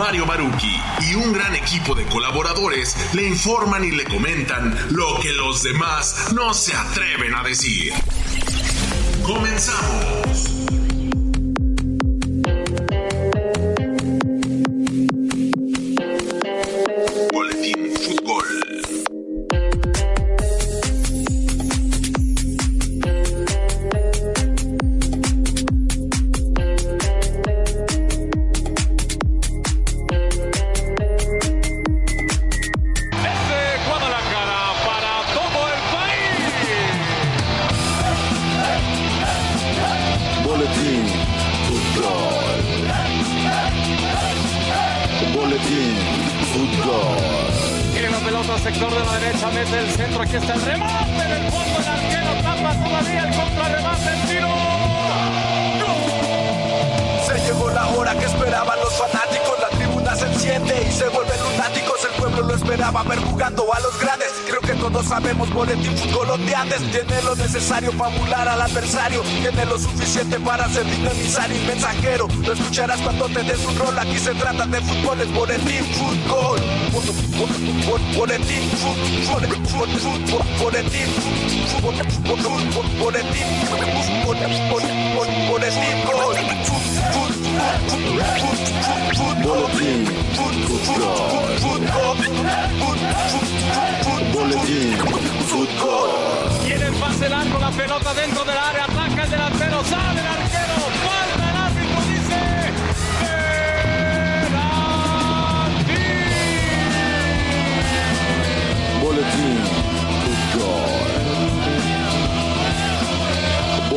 Mario Maruki y un gran equipo de colaboradores le informan y le comentan lo que los demás no se atreven a decir. Comenzamos.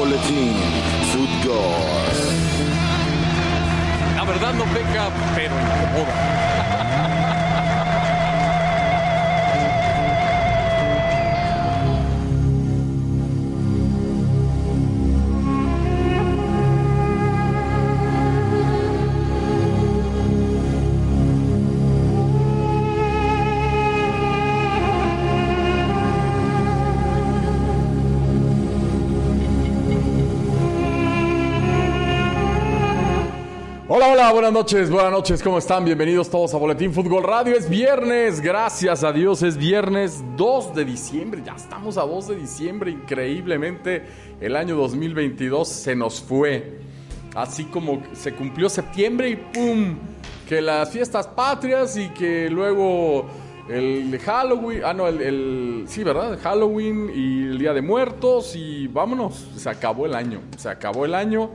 Boletín. La verdad no peca, pero incomoda. Buenas noches, buenas noches, ¿cómo están? Bienvenidos todos a Boletín Fútbol Radio. Es viernes, gracias a Dios, es viernes 2 de diciembre. Ya estamos a 2 de diciembre, increíblemente el año 2022 se nos fue. Así como se cumplió septiembre y ¡pum! Que las fiestas patrias y que luego el Halloween, ah no, el, el sí, ¿verdad? Halloween y el Día de Muertos y vámonos, se acabó el año, se acabó el año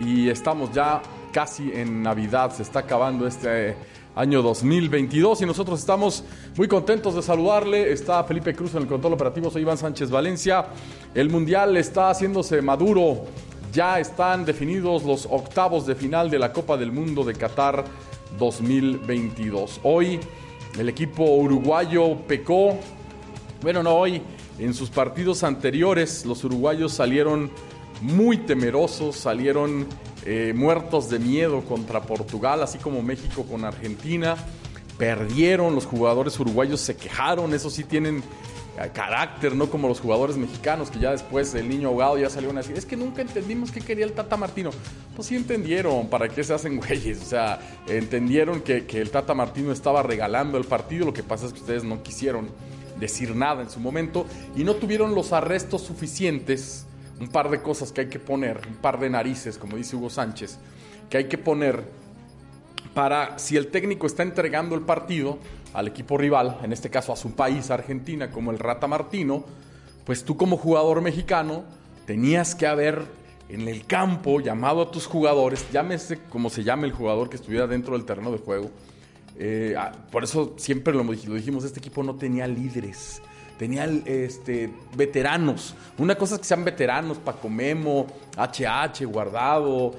y estamos ya casi en Navidad, se está acabando este año 2022 y nosotros estamos muy contentos de saludarle. Está Felipe Cruz en el control operativo, soy Iván Sánchez Valencia. El Mundial está haciéndose maduro, ya están definidos los octavos de final de la Copa del Mundo de Qatar 2022. Hoy el equipo uruguayo pecó, bueno, no hoy, en sus partidos anteriores los uruguayos salieron muy temerosos, salieron eh, muertos de miedo contra Portugal, así como México con Argentina. Perdieron, los jugadores uruguayos se quejaron, eso sí tienen eh, carácter, no como los jugadores mexicanos que ya después el niño ahogado ya salieron a decir, es que nunca entendimos qué quería el Tata Martino. Pues sí entendieron, ¿para qué se hacen güeyes? O sea, entendieron que, que el Tata Martino estaba regalando el partido, lo que pasa es que ustedes no quisieron decir nada en su momento y no tuvieron los arrestos suficientes un par de cosas que hay que poner, un par de narices, como dice Hugo Sánchez, que hay que poner para si el técnico está entregando el partido al equipo rival, en este caso a su país, Argentina, como el Rata Martino, pues tú como jugador mexicano tenías que haber en el campo llamado a tus jugadores, llámese como se llame el jugador que estuviera dentro del terreno de juego. Eh, por eso siempre lo, lo dijimos, este equipo no tenía líderes tenía este, veteranos. Una cosa es que sean veteranos, Paco Memo, HH, Guardado,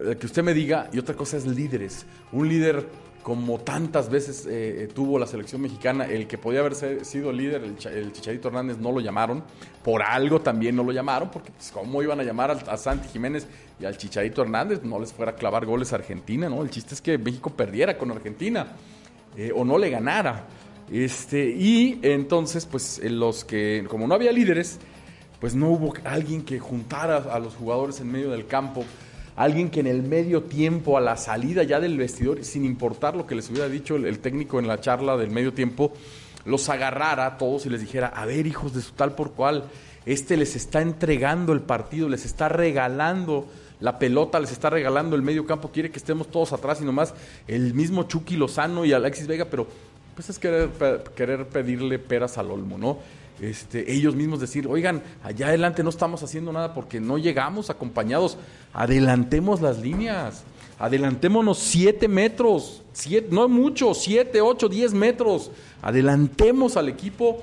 eh, que usted me diga, y otra cosa es líderes. Un líder como tantas veces eh, tuvo la selección mexicana, el que podía haber sido líder, el, Chicharito Hernández, no lo llamaron. Por algo también no lo llamaron, porque pues, ¿cómo iban a llamar a, Santi Jiménez y al Chicharito Hernández? No les fuera a clavar goles a Argentina, ¿no? El chiste es que México perdiera con Argentina eh, o no le ganara. Este, y entonces, pues los que, como no había líderes, pues no hubo alguien que juntara a los jugadores en medio del campo alguien que en el medio tiempo, a la salida ya del vestidor, sin importar lo que les hubiera dicho el, técnico en la charla del medio tiempo, los agarrara a todos y les dijera, a ver hijos de su tal por cual, este les está entregando el partido, les está regalando la pelota, les está regalando el medio campo, quiere que estemos todos atrás y nomás el mismo Chucky Lozano y Alexis Vega, pero pues es querer, querer pedirle peras al olmo, ¿no? Este, ellos mismos decir, oigan, allá adelante no estamos haciendo nada porque no llegamos acompañados, adelantemos las líneas, adelantémonos siete metros, siete, no mucho, siete, ocho, diez metros, adelantemos al equipo,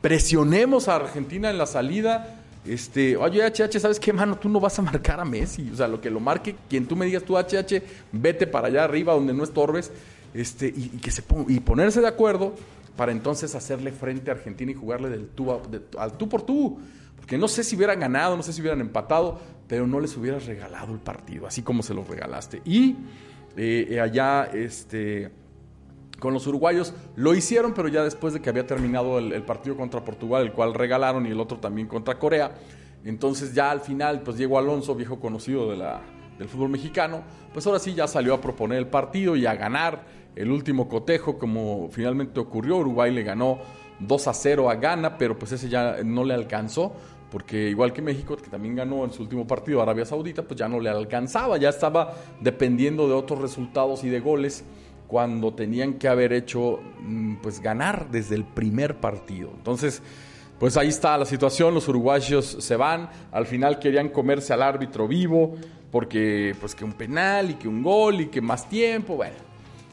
presionemos a Argentina en la salida, este, oye, HH, ¿sabes qué, mano? Tú no vas a marcar a Messi. O sea, lo que lo marque, quien tú me digas tú, HH, vete para allá arriba donde no estorbes. Este, y, que se y ponerse de acuerdo para entonces hacerle frente a Argentina y jugarle al tú por tú. Porque no sé si hubieran ganado, no sé si hubieran empatado, pero no les hubieras regalado el partido, así como se lo regalaste. Y eh, allá, este con los uruguayos. Lo hicieron, pero ya después de que había terminado el, partido contra Portugal, el cual regalaron, y el otro también contra Corea. Entonces ya al final, pues Diego Alonso, viejo conocido de la, del fútbol mexicano, pues ahora sí ya salió a proponer el partido y a ganar el último cotejo, como finalmente ocurrió. Uruguay le ganó 2 a 0 a Ghana, pero pues ese ya no le alcanzó porque igual que México, que también ganó en su último partido Arabia Saudita, pues ya no le alcanzaba, ya estaba dependiendo de otros resultados y de goles cuando tenían que haber hecho, mm, pues ganar desde el primer partido. Entonces, pues ahí está la situación, los uruguayos se van, al final querían comerse al árbitro vivo, porque pues que un penal y que un gol y que más tiempo, bueno,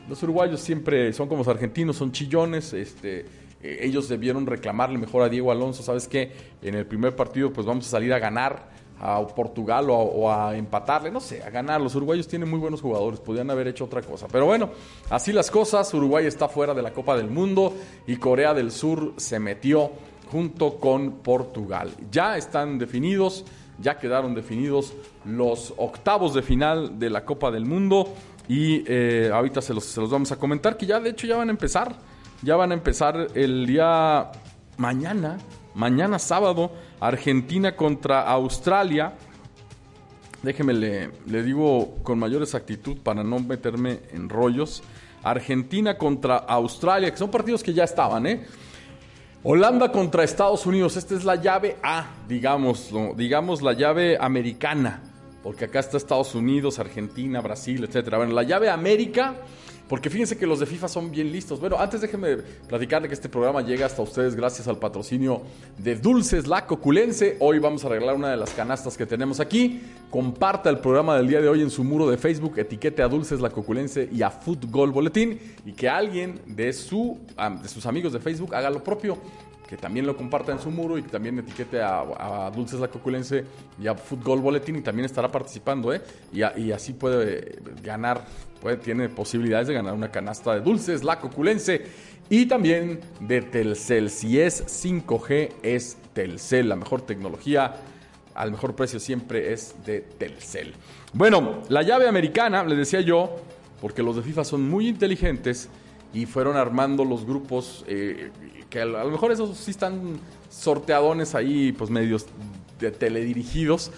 los uruguayos siempre son como los argentinos, son chillones, este, eh, ellos debieron reclamarle mejor a Diego Alonso, ¿sabes qué? En el primer partido pues vamos a salir a ganar a Portugal o a, empatarle, no sé, a ganar. Los uruguayos tienen muy buenos jugadores, podrían haber hecho otra cosa. Pero bueno, así las cosas, Uruguay está fuera de la Copa del Mundo y Corea del Sur se metió junto con Portugal. Ya están definidos, ya quedaron definidos los octavos de final de la Copa del Mundo y eh, ahorita se los, se los vamos a comentar, que ya de hecho ya van a empezar, ya van a empezar el día mañana Mañana sábado, Argentina contra Australia. Déjeme le, le digo con mayor exactitud para no meterme en rollos. Argentina contra Australia, que son partidos que ya estaban, ¿eh? Holanda contra Estados Unidos, esta es la llave A, digamos, digamos la llave americana, porque acá está Estados Unidos, Argentina, Brasil, etcétera. Bueno, la llave América porque fíjense que los de FIFA son bien listos. Bueno, antes déjenme platicarle que este programa llega hasta ustedes gracias al patrocinio de Dulces La Coculense. Hoy vamos a arreglar una de las canastas que tenemos aquí. Comparta el programa del día de hoy en su muro de Facebook, etiquete a Dulces La Coculense y a Football Boletín y que alguien de, su, de sus amigos de Facebook haga lo propio que también lo comparta en su muro y que también etiquete a, Dulces La Coculense y a Fútbol Boletín y también estará participando, ¿eh? Y, así puede ganar, puede, tiene posibilidades de ganar una canasta de Dulces La Coculense y también de Telcel. Si es 5G, es Telcel, la mejor tecnología al mejor precio siempre es de Telcel. Bueno, la llave americana, le decía yo, porque los de FIFA son muy inteligentes y fueron armando los grupos eh, que a lo mejor esos sí están sorteadones ahí, pues medios de teledirigidos.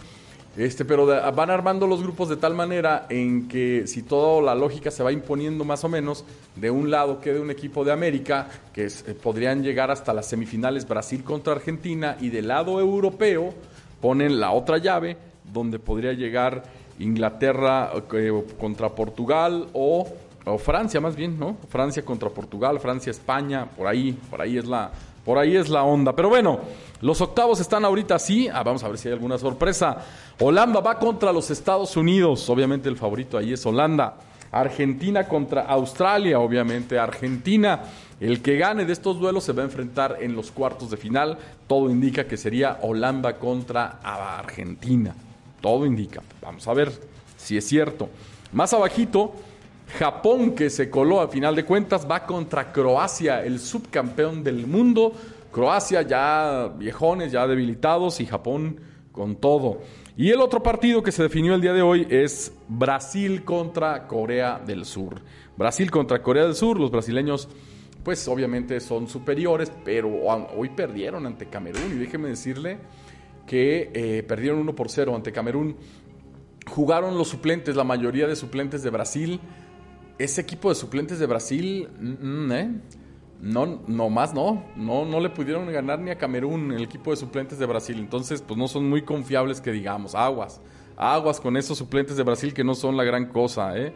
Este, pero van armando los grupos de tal manera en que si toda la lógica se va imponiendo más o menos, de un lado quede un equipo de América, que eh, podrían llegar hasta las semifinales Brasil contra Argentina, y del lado europeo ponen la otra llave, donde podría llegar Inglaterra eh, contra Portugal o o Francia más bien, ¿no? Francia contra Portugal, Francia, España, por ahí, por ahí es la, por ahí es la onda. Pero bueno, los octavos están ahorita así. Ah, vamos a ver si hay alguna sorpresa. Holanda va contra los Estados Unidos. Obviamente el favorito ahí es Holanda. Argentina contra Australia, obviamente Argentina. El que gane de estos duelos se va a enfrentar en los cuartos de final. Todo indica que sería Holanda contra Argentina. Todo indica. Vamos a ver si es cierto. Más abajito, Japón, que se coló a final de cuentas, va contra Croacia, el subcampeón del mundo. Croacia ya viejones, ya debilitados y Japón con todo. Y el otro partido que se definió el día de hoy es Brasil contra Corea del Sur. Brasil contra Corea del Sur, los brasileños pues obviamente son superiores, pero hoy perdieron ante Camerún y déjeme decirle que eh, perdieron 1 por 0 ante Camerún jugaron los suplentes, la mayoría de suplentes de Brasil. Ese equipo de suplentes de Brasil, mm, mm, ¿eh? No, no más no. No, no le pudieron ganar ni a Camerún el equipo de suplentes de Brasil. Entonces, pues no son muy confiables que digamos. Aguas. Aguas con esos suplentes de Brasil que no son la gran cosa, ¿eh?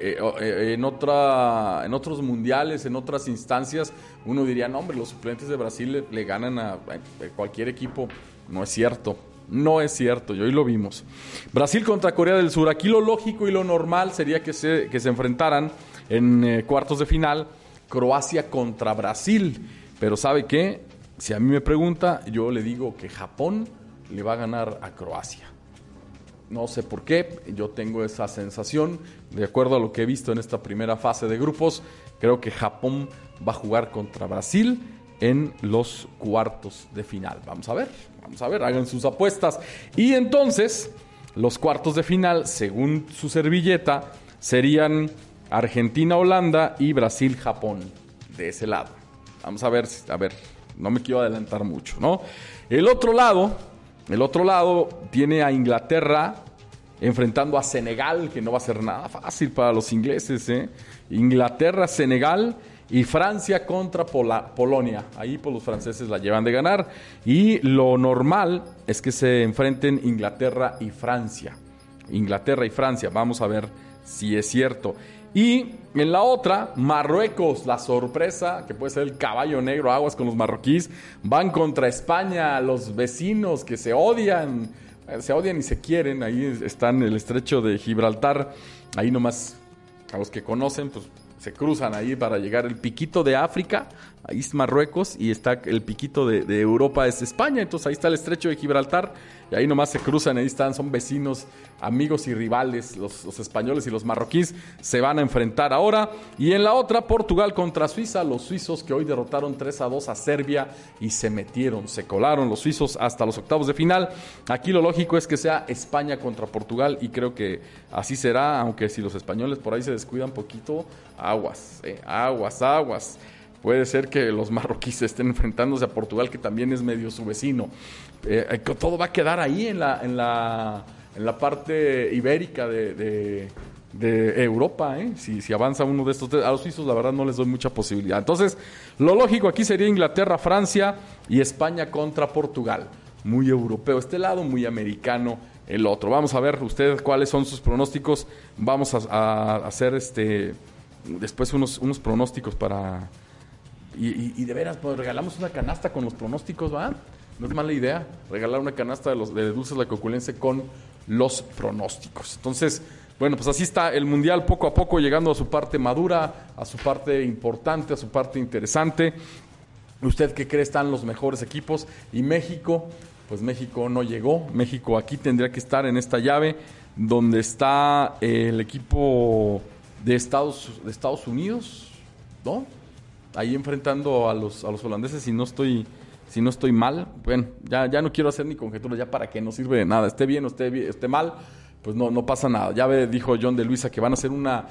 Eh, eh, en, otra, en otros mundiales, en otras instancias, uno diría, no, hombre, los suplentes de Brasil le, ganan a, cualquier equipo. No es cierto. No es cierto, y hoy lo vimos. Brasil contra Corea del Sur. Aquí lo lógico y lo normal sería que se, que se enfrentaran en eh, cuartos de final Croacia contra Brasil. Pero ¿sabe qué? Si a mí me pregunta, yo le digo que Japón le va a ganar a Croacia. No sé por qué, yo tengo esa sensación, de acuerdo a lo que he visto en esta primera fase de grupos, creo que Japón va a jugar contra Brasil en los cuartos de final. Vamos a ver, vamos a ver, hagan sus apuestas. Y entonces, los cuartos de final, según su servilleta, serían Argentina-Holanda y Brasil-Japón, de ese lado. Vamos a ver, a ver, no me quiero adelantar mucho, ¿no? El otro lado el otro lado tiene a Inglaterra enfrentando a Senegal, que no va a ser nada fácil para los ingleses. ¿eh? Inglaterra, Senegal y Francia contra Polonia. Ahí pues los franceses la llevan de ganar. Y lo normal es que se enfrenten Inglaterra y Francia. Inglaterra y Francia. Vamos a ver si es cierto. Y en la otra, Marruecos, la sorpresa, que puede ser el caballo negro, aguas con los marroquíes, van contra España, los vecinos que se odian, eh, se odian y se quieren, ahí están el estrecho de Gibraltar, ahí nomás, a los que conocen, pues se cruzan ahí para llegar el piquito de África, ahí es Marruecos, y está el piquito de, Europa, es España, entonces ahí está el estrecho de Gibraltar, y ahí nomás se cruzan, ahí están, son vecinos, amigos y rivales, los, españoles y los marroquíes se van a enfrentar ahora. Y en la otra, Portugal contra Suiza, los suizos que hoy derrotaron 3 a 2 a Serbia y se metieron, se colaron los suizos hasta los octavos de final. Aquí lo lógico es que sea España contra Portugal y creo que así será, aunque si los españoles por ahí se descuidan poquito, aguas, eh, aguas, aguas. Puede ser que los marroquíes estén enfrentándose a Portugal, que también es medio su vecino. Eh, eh, todo va a quedar ahí en la, en la, en la parte ibérica de, Europa. ¿eh? Si, si, avanza uno de estos A los suizos, la verdad, no les doy mucha posibilidad. Entonces, lo lógico aquí sería Inglaterra, Francia y España contra Portugal. Muy europeo este lado, muy americano el otro. Vamos a ver ustedes cuáles son sus pronósticos. Vamos a, hacer este después unos, unos pronósticos para y, de veras, pues regalamos una canasta con los pronósticos, ¿va? No es mala idea regalar una canasta de, los, de dulces la coculense con los pronósticos. Entonces, bueno, pues así está el Mundial poco a poco llegando a su parte madura, a su parte importante, a su parte interesante. ¿Usted qué cree están los mejores equipos? Y México, pues México no llegó. México aquí tendría que estar en esta llave donde está el equipo de Estados, de Estados Unidos, ¿no? Ahí enfrentando a los, a los holandeses, si no estoy, si no estoy mal, bueno, ya, ya no quiero hacer ni conjeturas, ya para que no sirve de nada, esté bien o esté, esté mal, pues no, no pasa nada. Ya dijo John de Luisa que van a hacer una,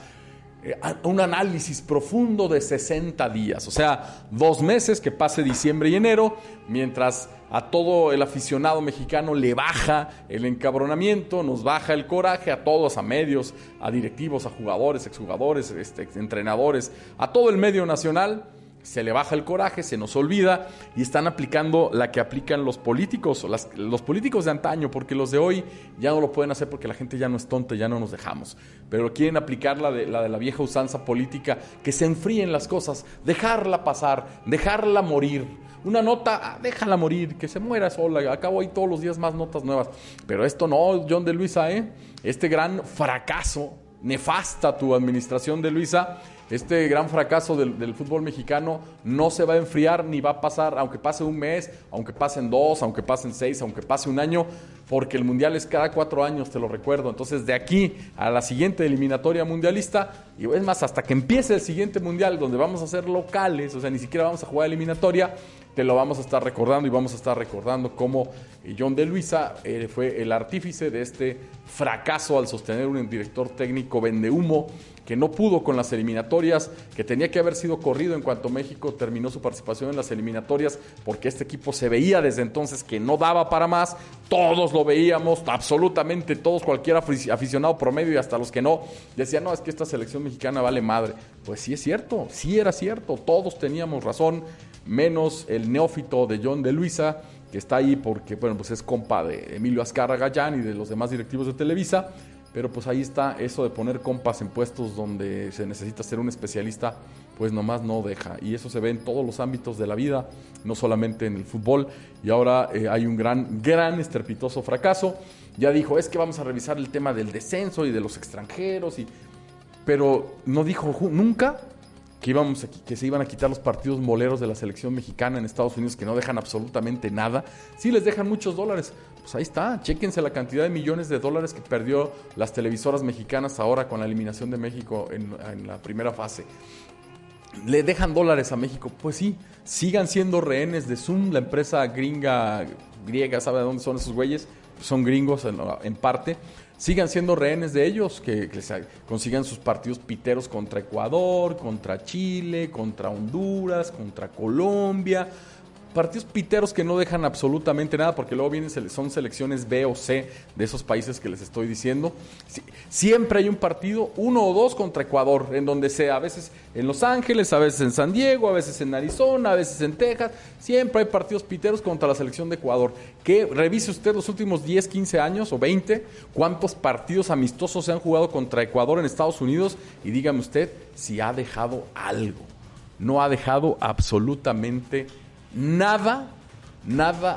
eh, un análisis profundo de 60 días, o sea, dos meses que pase diciembre y enero, mientras a todo el aficionado mexicano le baja el encabronamiento, nos baja el coraje, a todos, a medios, a directivos, a jugadores, exjugadores, este, entrenadores, a todo el medio nacional se le baja el coraje, se nos olvida y están aplicando la que aplican los políticos, los políticos de antaño, porque los de hoy ya no lo pueden hacer porque la gente ya no es tonta, ya no nos dejamos. Pero quieren aplicar la de la, vieja usanza política, que se enfríen las cosas, dejarla pasar, dejarla morir. Una nota, ah, déjala morir, que se muera sola. Acabo ahí todos los días más notas nuevas. Pero esto no, John de Luisa, ¿eh? Este gran fracaso, nefasta tu administración de Luisa este gran fracaso del, fútbol mexicano no se va a enfriar ni va a pasar, aunque pase un mes, aunque pasen dos, aunque pasen seis, aunque pase un año, porque el mundial es cada cuatro años, te lo recuerdo. Entonces, de aquí a la siguiente eliminatoria mundialista, y es más, hasta que empiece el siguiente mundial, donde vamos a ser locales, o sea, ni siquiera vamos a jugar eliminatoria, te lo vamos a estar recordando y vamos a estar recordando cómo John de Luisa eh, fue el artífice de este fracaso al sostener un director técnico vende humo que no pudo con las eliminatorias, que tenía que haber sido corrido en cuanto México terminó su participación en las eliminatorias, porque este equipo se veía desde entonces que no daba para más, todos lo veíamos, absolutamente todos, cualquier aficionado promedio y hasta los que no, decían, no, es que esta selección mexicana vale madre. Pues sí es cierto, sí era cierto, todos teníamos razón, menos el neófito de John de Luisa, que está ahí porque, bueno, pues es compa de Emilio Azcarra Gallán y de los demás directivos de Televisa pero pues ahí está, eso de poner compas en puestos donde se necesita ser un especialista, pues nomás no deja. Y eso se ve en todos los ámbitos de la vida, no solamente en el fútbol. Y ahora eh, hay un gran, gran estrepitoso fracaso. Ya dijo, es que vamos a revisar el tema del descenso y de los extranjeros, y... pero no dijo nunca que, íbamos que se iban a quitar los partidos moleros de la selección mexicana en Estados Unidos que no dejan absolutamente nada. Sí les dejan muchos dólares. Pues ahí está, chéquense la cantidad de millones de dólares que perdió las televisoras mexicanas ahora con la eliminación de México en, la primera fase. ¿Le dejan dólares a México? Pues sí, sigan siendo rehenes de Zoom, la empresa gringa, griega, ¿sabe de dónde son esos güeyes? Son gringos en parte sigan siendo rehenes de ellos, que, consigan sus partidos piteros contra Ecuador, contra Chile, contra Honduras, contra Colombia, partidos piteros que no dejan absolutamente nada, porque luego vienen, son selecciones B o C de esos países que les estoy diciendo. siempre hay un partido, uno o dos contra Ecuador, en donde sea, a veces en Los Ángeles, a veces en San Diego, a veces en Arizona, a veces en Texas. Siempre hay partidos piteros contra la selección de Ecuador. Que revise usted los últimos 10, 15 años o 20, cuántos partidos amistosos se han jugado contra Ecuador en Estados Unidos y dígame usted si ha dejado algo. No ha dejado absolutamente nada, nada,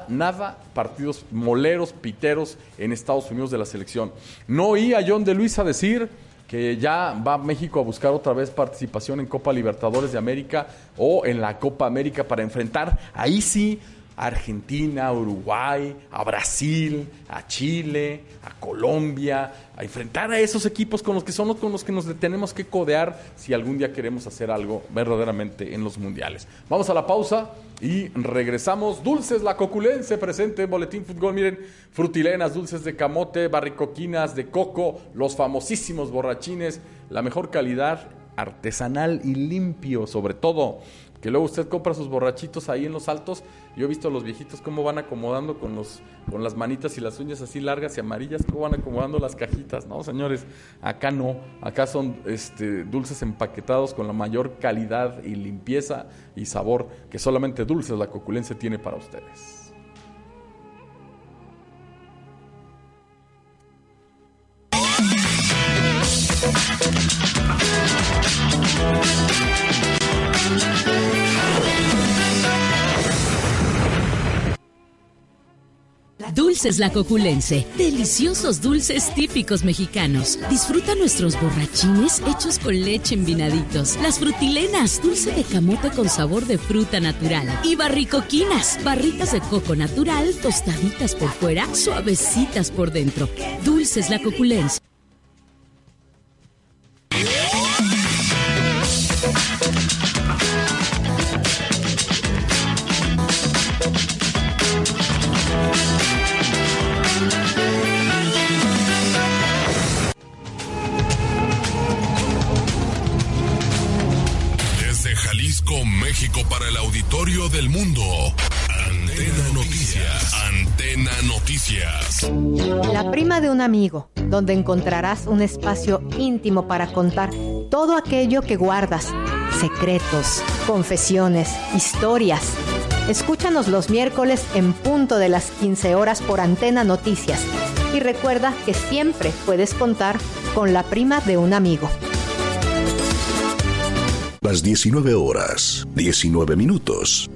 nada partidos moleros, piteros en Estados Unidos de la selección. No oí a John de Luisa decir que ya va México a buscar otra vez participación en Copa Libertadores de América o en la Copa América para enfrentar ahí sí a Argentina, Uruguay, a Brasil, a Chile, a Colombia, a enfrentar a esos equipos con los que son con los que nos tenemos que codear si algún día queremos hacer algo verdaderamente en los mundiales. Vamos a la pausa y regresamos. Dulces La Coculense presente en Boletín Fútbol. Miren, frutilenas, dulces de camote, barricoquinas de coco, los famosísimos borrachines, la mejor calidad artesanal y limpio sobre todo que luego usted compra sus borrachitos ahí en los altos. Yo he visto a los viejitos cómo van acomodando con, los, con las manitas y las uñas así largas y amarillas, cómo van acomodando las cajitas. No, señores, acá no. Acá son este, dulces empaquetados con la mayor calidad y limpieza y sabor que solamente Dulces la Coculencia tiene para ustedes. Dulces La Coculense. Deliciosos dulces típicos mexicanos. Disfruta nuestros borrachines hechos con leche en vinaditos. Las frutilenas, dulce de camote con sabor de fruta natural. Y barricoquinas, barritas de coco natural, tostaditas por fuera, suavecitas por dentro. Dulces La Coculense. Para el auditorio del mundo. Antena Noticias. Antena Noticias. La prima de un amigo, donde encontrarás un espacio íntimo para contar todo aquello que guardas. Secretos, confesiones, historias. Escúchanos los miércoles en punto de las 15 horas por Antena Noticias. Y recuerda que siempre puedes contar con la prima de un amigo. Las 19 horas, 19 minutos.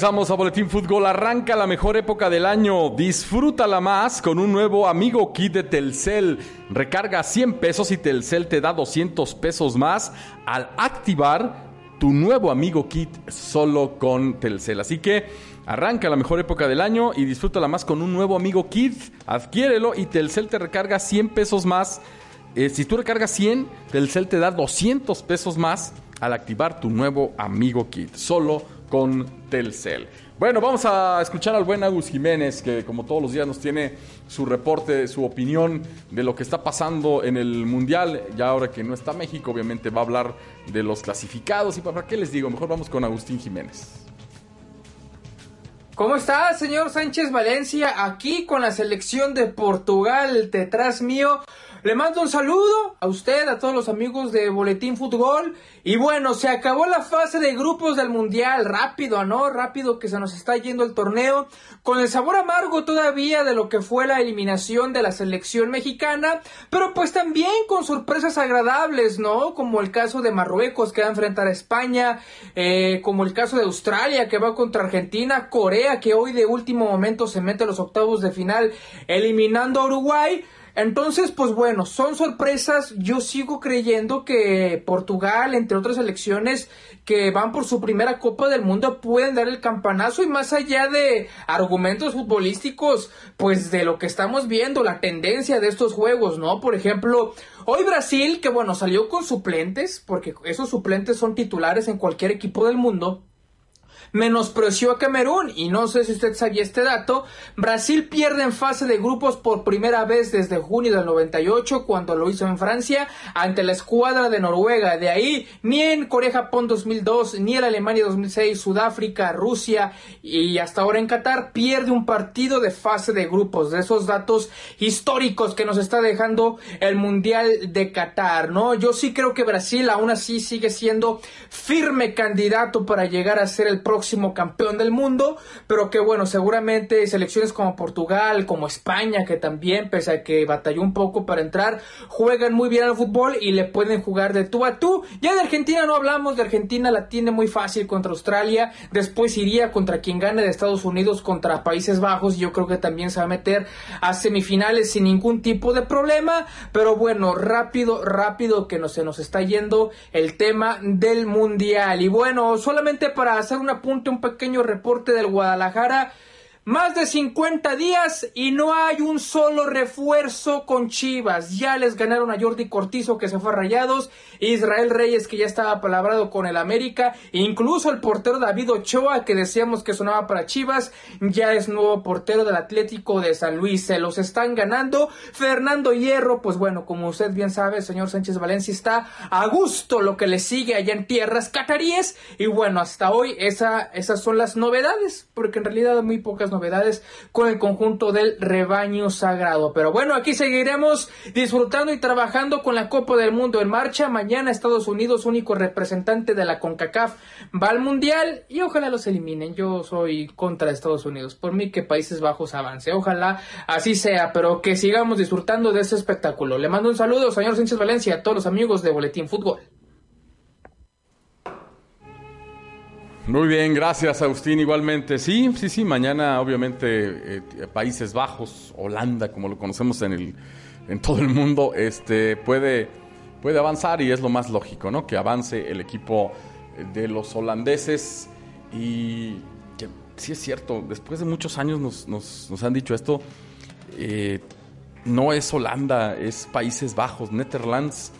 Regresamos a Boletín Fútbol. Arranca la mejor época del año. Disfrútala más con un nuevo amigo kit de Telcel. Recarga 100 pesos y Telcel te da 200 pesos más al activar tu nuevo amigo Kit solo con Telcel. Así que arranca la mejor época del año y disfrútala más con un nuevo amigo Kit. Adquiérelo y Telcel te recarga 100 pesos más. Eh, si tú recargas 100, Telcel te da 200 pesos más al activar tu nuevo amigo Kit. Solo con Telcel. Bueno, vamos a escuchar al buen Agus Jiménez, que como todos los días nos tiene su reporte, su opinión de lo que está pasando en el Mundial. Ya ahora que no está México, obviamente va a hablar de los clasificados. ¿Y para qué les digo? Mejor vamos con Agustín Jiménez. ¿Cómo está, señor Sánchez Valencia? Aquí con la selección de Portugal detrás mío. Le mando un saludo a usted, a todos los amigos de Boletín Fútbol. Y bueno, se acabó la fase de grupos del Mundial. Rápido, ¿no? Rápido que se nos está yendo el torneo. Con el sabor amargo todavía de lo que fue la eliminación de la selección mexicana. Pero pues también con sorpresas agradables, ¿no? Como el caso de Marruecos que va a enfrentar a España. Eh, como el caso de Australia que va contra Argentina. Corea que hoy de último momento se mete a los octavos de final eliminando a Uruguay. Entonces, pues bueno, son sorpresas. Yo sigo creyendo que Portugal, entre otras elecciones que van por su primera Copa del Mundo, pueden dar el campanazo y más allá de argumentos futbolísticos, pues de lo que estamos viendo, la tendencia de estos juegos, ¿no? Por ejemplo, hoy Brasil, que bueno, salió con suplentes, porque esos suplentes son titulares en cualquier equipo del mundo menospreció a Camerún y no sé si usted sabía este dato, Brasil pierde en fase de grupos por primera vez desde junio del 98 cuando lo hizo en Francia ante la escuadra de Noruega. De ahí ni en Corea-Japón 2002, ni en Alemania 2006, Sudáfrica, Rusia y hasta ahora en Qatar pierde un partido de fase de grupos. De esos datos históricos que nos está dejando el Mundial de Qatar, ¿no? Yo sí creo que Brasil aún así sigue siendo firme candidato para llegar a ser el próximo campeón del mundo, pero que bueno, seguramente selecciones como Portugal, como España, que también, pese a que batalló un poco para entrar, juegan muy bien al fútbol y le pueden jugar de tú a tú. Ya de Argentina no hablamos, de Argentina la tiene muy fácil contra Australia, después iría contra quien gane de Estados Unidos contra Países Bajos, y yo creo que también se va a meter a semifinales sin ningún tipo de problema, pero bueno, rápido, rápido que no se nos está yendo el tema del mundial. Y bueno, solamente para hacer una un pequeño reporte del Guadalajara más de 50 días y no hay un solo refuerzo con Chivas. Ya les ganaron a Jordi Cortizo que se fue a Rayados, Israel Reyes que ya estaba palabrado con el América, incluso el portero David Ochoa que decíamos que sonaba para Chivas, ya es nuevo portero del Atlético de San Luis. Se los están ganando. Fernando Hierro, pues bueno, como usted bien sabe, señor Sánchez Valencia está a gusto lo que le sigue allá en tierras cataríes. Y bueno, hasta hoy esa, esas son las novedades, porque en realidad muy pocas novedades con el conjunto del rebaño sagrado. Pero bueno, aquí seguiremos disfrutando y trabajando con la Copa del Mundo en marcha. Mañana Estados Unidos, único representante de la CONCACAF, va al Mundial y ojalá los eliminen. Yo soy contra Estados Unidos. Por mí que Países Bajos avance. Ojalá así sea, pero que sigamos disfrutando de este espectáculo. Le mando un saludo, señor Sánchez Valencia, a todos los amigos de Boletín Fútbol. Muy bien, gracias Agustín. Igualmente, sí, sí, sí. Mañana, obviamente, eh, Países Bajos, Holanda, como lo conocemos en el, en todo el mundo, este puede puede avanzar y es lo más lógico, ¿no? Que avance el equipo de los holandeses y que sí es cierto. Después de muchos años nos, nos, han dicho esto. Eh, no es Holanda, es Países Bajos, Netherlands,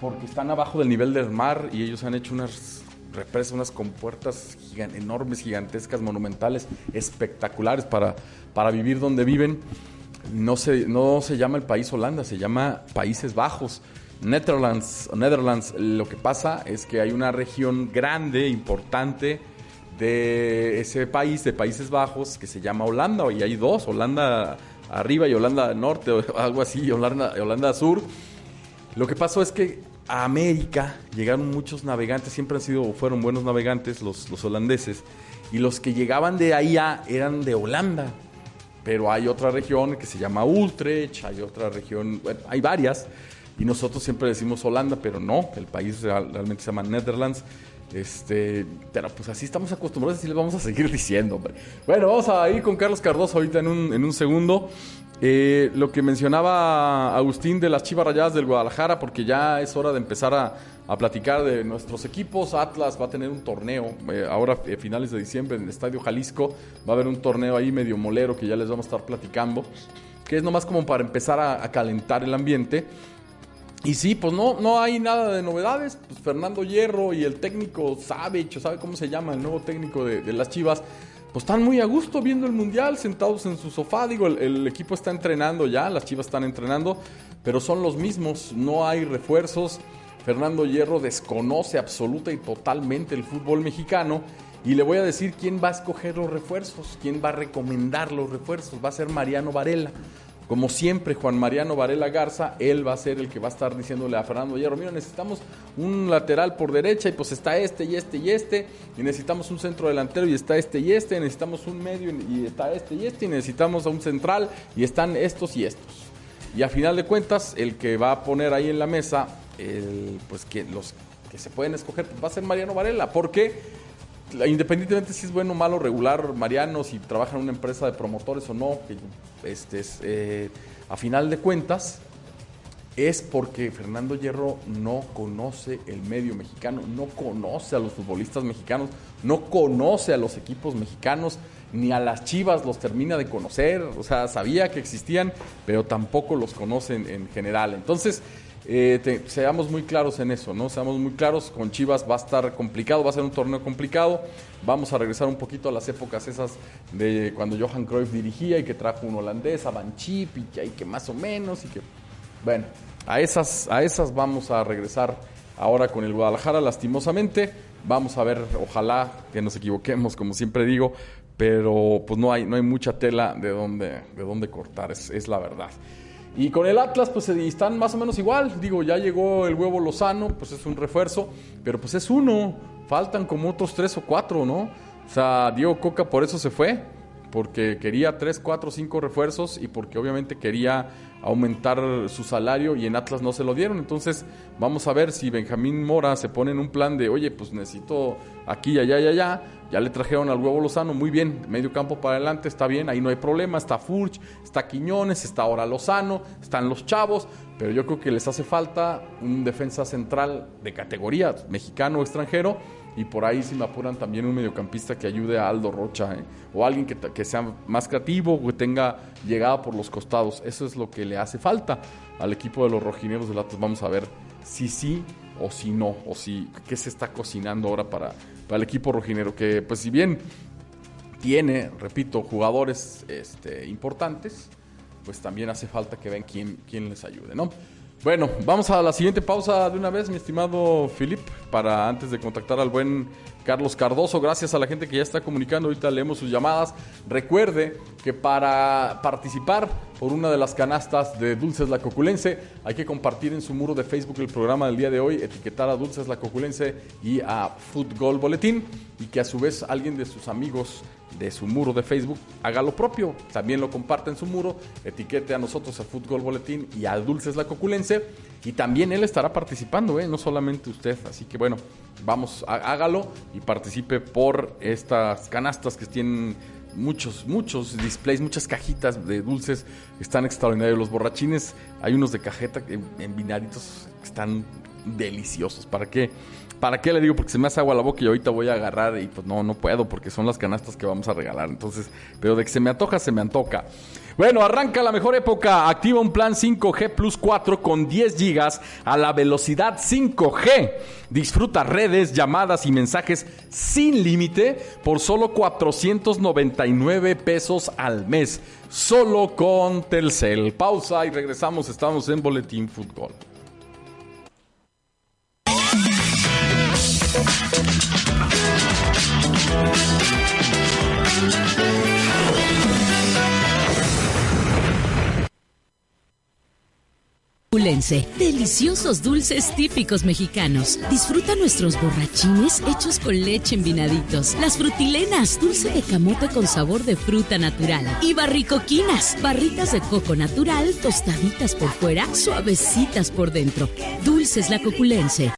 porque están abajo del nivel del mar y ellos han hecho unas represa, unas compuertas enormes, gigantescas, monumentales, espectaculares para, para vivir donde viven. No se, no se llama el país Holanda, se llama Países Bajos. Netherlands, Netherlands, lo que pasa es que hay una región grande, importante de ese país, de Países Bajos, que se llama Holanda, y hay dos, Holanda arriba y Holanda norte, o algo así, Holanda, Holanda sur. Lo que pasó es que a América llegaron muchos navegantes, siempre han sido fueron buenos navegantes los, los holandeses, y los que llegaban de ahí eran de Holanda. Pero hay otra región que se llama Utrecht, hay otra región, hay varias, y nosotros siempre decimos Holanda, pero no, el país realmente se llama Netherlands. Este, pero pues así estamos acostumbrados y les vamos a seguir diciendo, Bueno, vamos a ir con Carlos Cardoso ahorita en un, en un segundo. Eh, lo que mencionaba Agustín de las Chivas Rayadas del Guadalajara, porque ya es hora de empezar a, a platicar de nuestros equipos. Atlas va a tener un torneo, eh, ahora a finales de diciembre en el Estadio Jalisco, va a haber un torneo ahí medio molero que ya les vamos a estar platicando, que es nomás como para empezar a, calentar el ambiente. Y sí, pues no, no hay nada de novedades. Pues Fernando Hierro y el técnico sabe, ¿sabe cómo se llama el nuevo técnico de, de las Chivas? Pues están muy a gusto viendo el mundial, sentados en su sofá. Digo, el, equipo está entrenando ya, las chivas están entrenando, pero son los mismos, no hay refuerzos. Fernando Hierro desconoce absoluta y totalmente el fútbol mexicano. Y le voy a decir quién va a escoger los refuerzos, quién va a recomendar los refuerzos. Va a ser Mariano Varela. Como siempre, Juan Mariano Varela Garza, él va a ser el que va a estar diciéndole a Fernando Hierro, mira, necesitamos un lateral por derecha y pues está este y este y este, y necesitamos un centro delantero y está este y este, necesitamos un medio y está este y este, y necesitamos a un central y están estos y estos. Y a final de cuentas, el que va a poner ahí en la mesa, el, pues que los que se pueden escoger, pues va a ser Mariano Varela, porque independientemente si es bueno, malo, regular, Mariano, si trabaja en una empresa de promotores o no, este, eh, a final de cuentas, es porque Fernando Hierro no conoce el medio mexicano, no conoce a los futbolistas mexicanos, no conoce a los equipos mexicanos, ni a las chivas los termina de conocer, o sea, sabía que existían, pero tampoco los conocen en general. Entonces, eh, seamos muy claros en eso, ¿no? Seamos muy claros, con Chivas va a estar complicado, va a ser un torneo complicado. Vamos a regresar un poquito a las épocas esas de cuando Johan Cruyff dirigía y que trajo un holandés, a Van Chip y que hay que más o menos y que bueno, a esas a esas vamos a regresar ahora con el Guadalajara lastimosamente. Vamos a ver, ojalá que nos equivoquemos, como siempre digo, pero pues no hay no hay mucha tela de dónde de cortar, es, es la verdad. Y con el Atlas, pues están más o menos igual. Digo, ya llegó el huevo Lozano, pues es un refuerzo, pero pues es uno. Faltan como otros tres o cuatro, ¿no? O sea, Diego Coca por eso se fue, porque quería tres, cuatro, cinco refuerzos y porque obviamente quería aumentar su salario y en Atlas no se lo dieron. Entonces, vamos a ver si Benjamín Mora se pone en un plan de, oye, pues necesito aquí, allá y allá ya le trajeron al huevo Lozano, muy bien, medio campo para adelante, está bien, ahí no hay problema, está Furch, está Quiñones, está ahora Lozano, están los chavos, pero yo creo que les hace falta un defensa central de categoría, mexicano o extranjero, y por ahí si me apuran también un mediocampista que ayude a Aldo Rocha, ¿eh? o alguien que, que, sea más creativo, que tenga llegada por los costados, eso es lo que le hace falta al equipo de los rojineros de Latos, vamos a ver si sí o si no, o si qué se está cocinando ahora para al equipo rojinero, que pues si bien tiene, repito, jugadores este, importantes, pues también hace falta que vean quién, quién les ayude, ¿no? Bueno, vamos a la siguiente pausa de una vez, mi estimado Filip, para antes de contactar al buen Carlos Cardoso. Gracias a la gente que ya está comunicando, ahorita leemos sus llamadas. Recuerde que para participar por una de las canastas de Dulces La Coculense, hay que compartir en su muro de Facebook el programa del día de hoy, etiquetar a Dulces La Coculense y a Fútbol Boletín, y que a su vez alguien de sus amigos de su muro de Facebook, haga lo propio. También lo comparte en su muro, etiquete a nosotros a Fútbol Boletín y a Dulces La Coculense. Y también él estará participando, ¿eh? no solamente usted. Así que bueno, vamos, hágalo y participe por estas canastas que tienen muchos, muchos displays, muchas cajitas de dulces. Están extraordinarios. Los borrachines, hay unos de cajeta en vinaditos que están deliciosos. ¿Para qué? ¿Para qué le digo? Porque se me hace agua la boca y ahorita voy a agarrar y pues no, no puedo porque son las canastas que vamos a regalar. Entonces, pero de que se me antoja, se me antoja. Bueno, arranca la mejor época. Activa un plan 5G Plus 4 con 10 gigas a la velocidad 5G. Disfruta redes, llamadas y mensajes sin límite por solo 499 pesos al mes. Solo con Telcel. Pausa y regresamos. Estamos en Boletín Fútbol. Deliciosos dulces típicos mexicanos. Disfruta nuestros borrachines hechos con leche en vinaditos. Las frutilenas, dulce de camote con sabor de fruta natural. Y barricoquinas, barritas de coco natural, tostaditas por fuera, suavecitas por dentro. Dulces la coculense.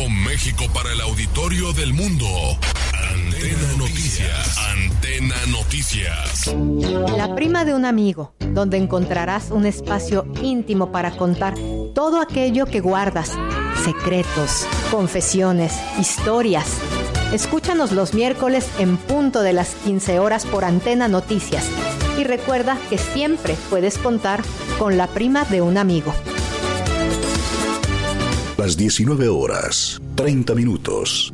México para el auditorio del mundo. Antena Noticias. Antena Noticias. La prima de un amigo, donde encontrarás un espacio íntimo para contar todo aquello que guardas, secretos, confesiones, historias. Escúchanos los miércoles en punto de las 15 horas por Antena Noticias. Y recuerda que siempre puedes contar con la prima de un amigo. Las 19 horas, 30 minutos.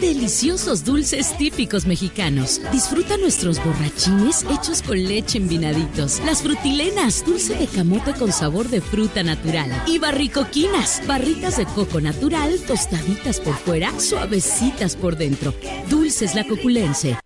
Deliciosos dulces típicos mexicanos. Disfruta nuestros borrachines hechos con leche en vinaditos. Las frutilenas, dulce de camote con sabor de fruta natural. Y barricoquinas, barritas de coco natural, tostaditas por fuera, suavecitas por dentro. Dulces la coculense.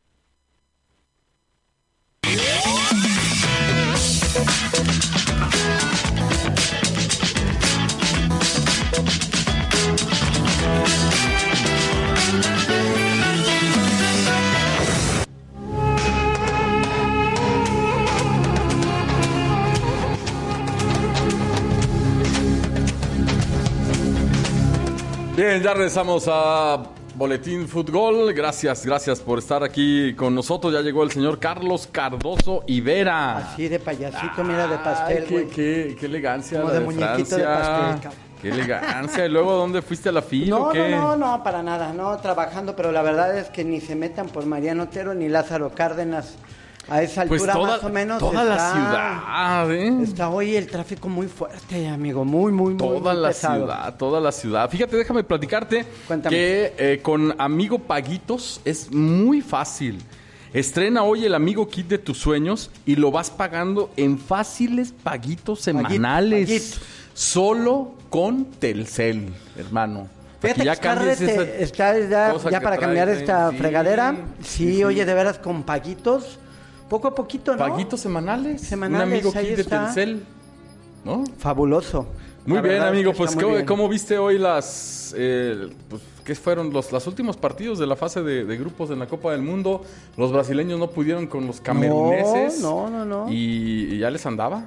Bien, ya regresamos a Boletín Fútbol. Gracias, gracias por estar aquí con nosotros. Ya llegó el señor Carlos Cardoso Ibera. Así de payasito, mira, de pastel, qué, qué, qué elegancia. Como la de muñequito de pastel, cabrón. Qué elegancia. ¿Y luego dónde fuiste a la fila No, o qué? no, no, no, para nada, no, trabajando, pero la verdad es que ni se metan por Mariano Otero ni Lázaro Cárdenas. A esa Pues altura toda, más o menos toda la está- ciudad, ¿eh? Está hoy el tráfico muy fuerte, amigo, muy, muy, muy, Toda muy la pesado. ciudad, toda la ciudad. Fíjate, déjame platicarte Cuéntame. que eh, con Amigo Paguitos es muy fácil. Estrena hoy el Amigo Kit de tus sueños y lo vas pagando en fáciles paguitos semanales. paguito. Solo con Telcel, hermano. Fíjate que está, ya, ya para cambiar esta Sí, fregadera. Sí. oye, de veras con paguitos, poco a poquito, ¿no? Paguitos semanales. Semanales, Un Amigo ahí Kit de está. Telcel. ¿No? Fabuloso. Muy La bien, es amigo. que Pues, ¿cómo, bien. cómo viste hoy las. eh, pues, ¿Qué fueron los, los últimos partidos de la fase de, de grupos en la Copa del Mundo? Los brasileños no pudieron con los cameruneses. No, no, no, no. Y, y ya les andaba.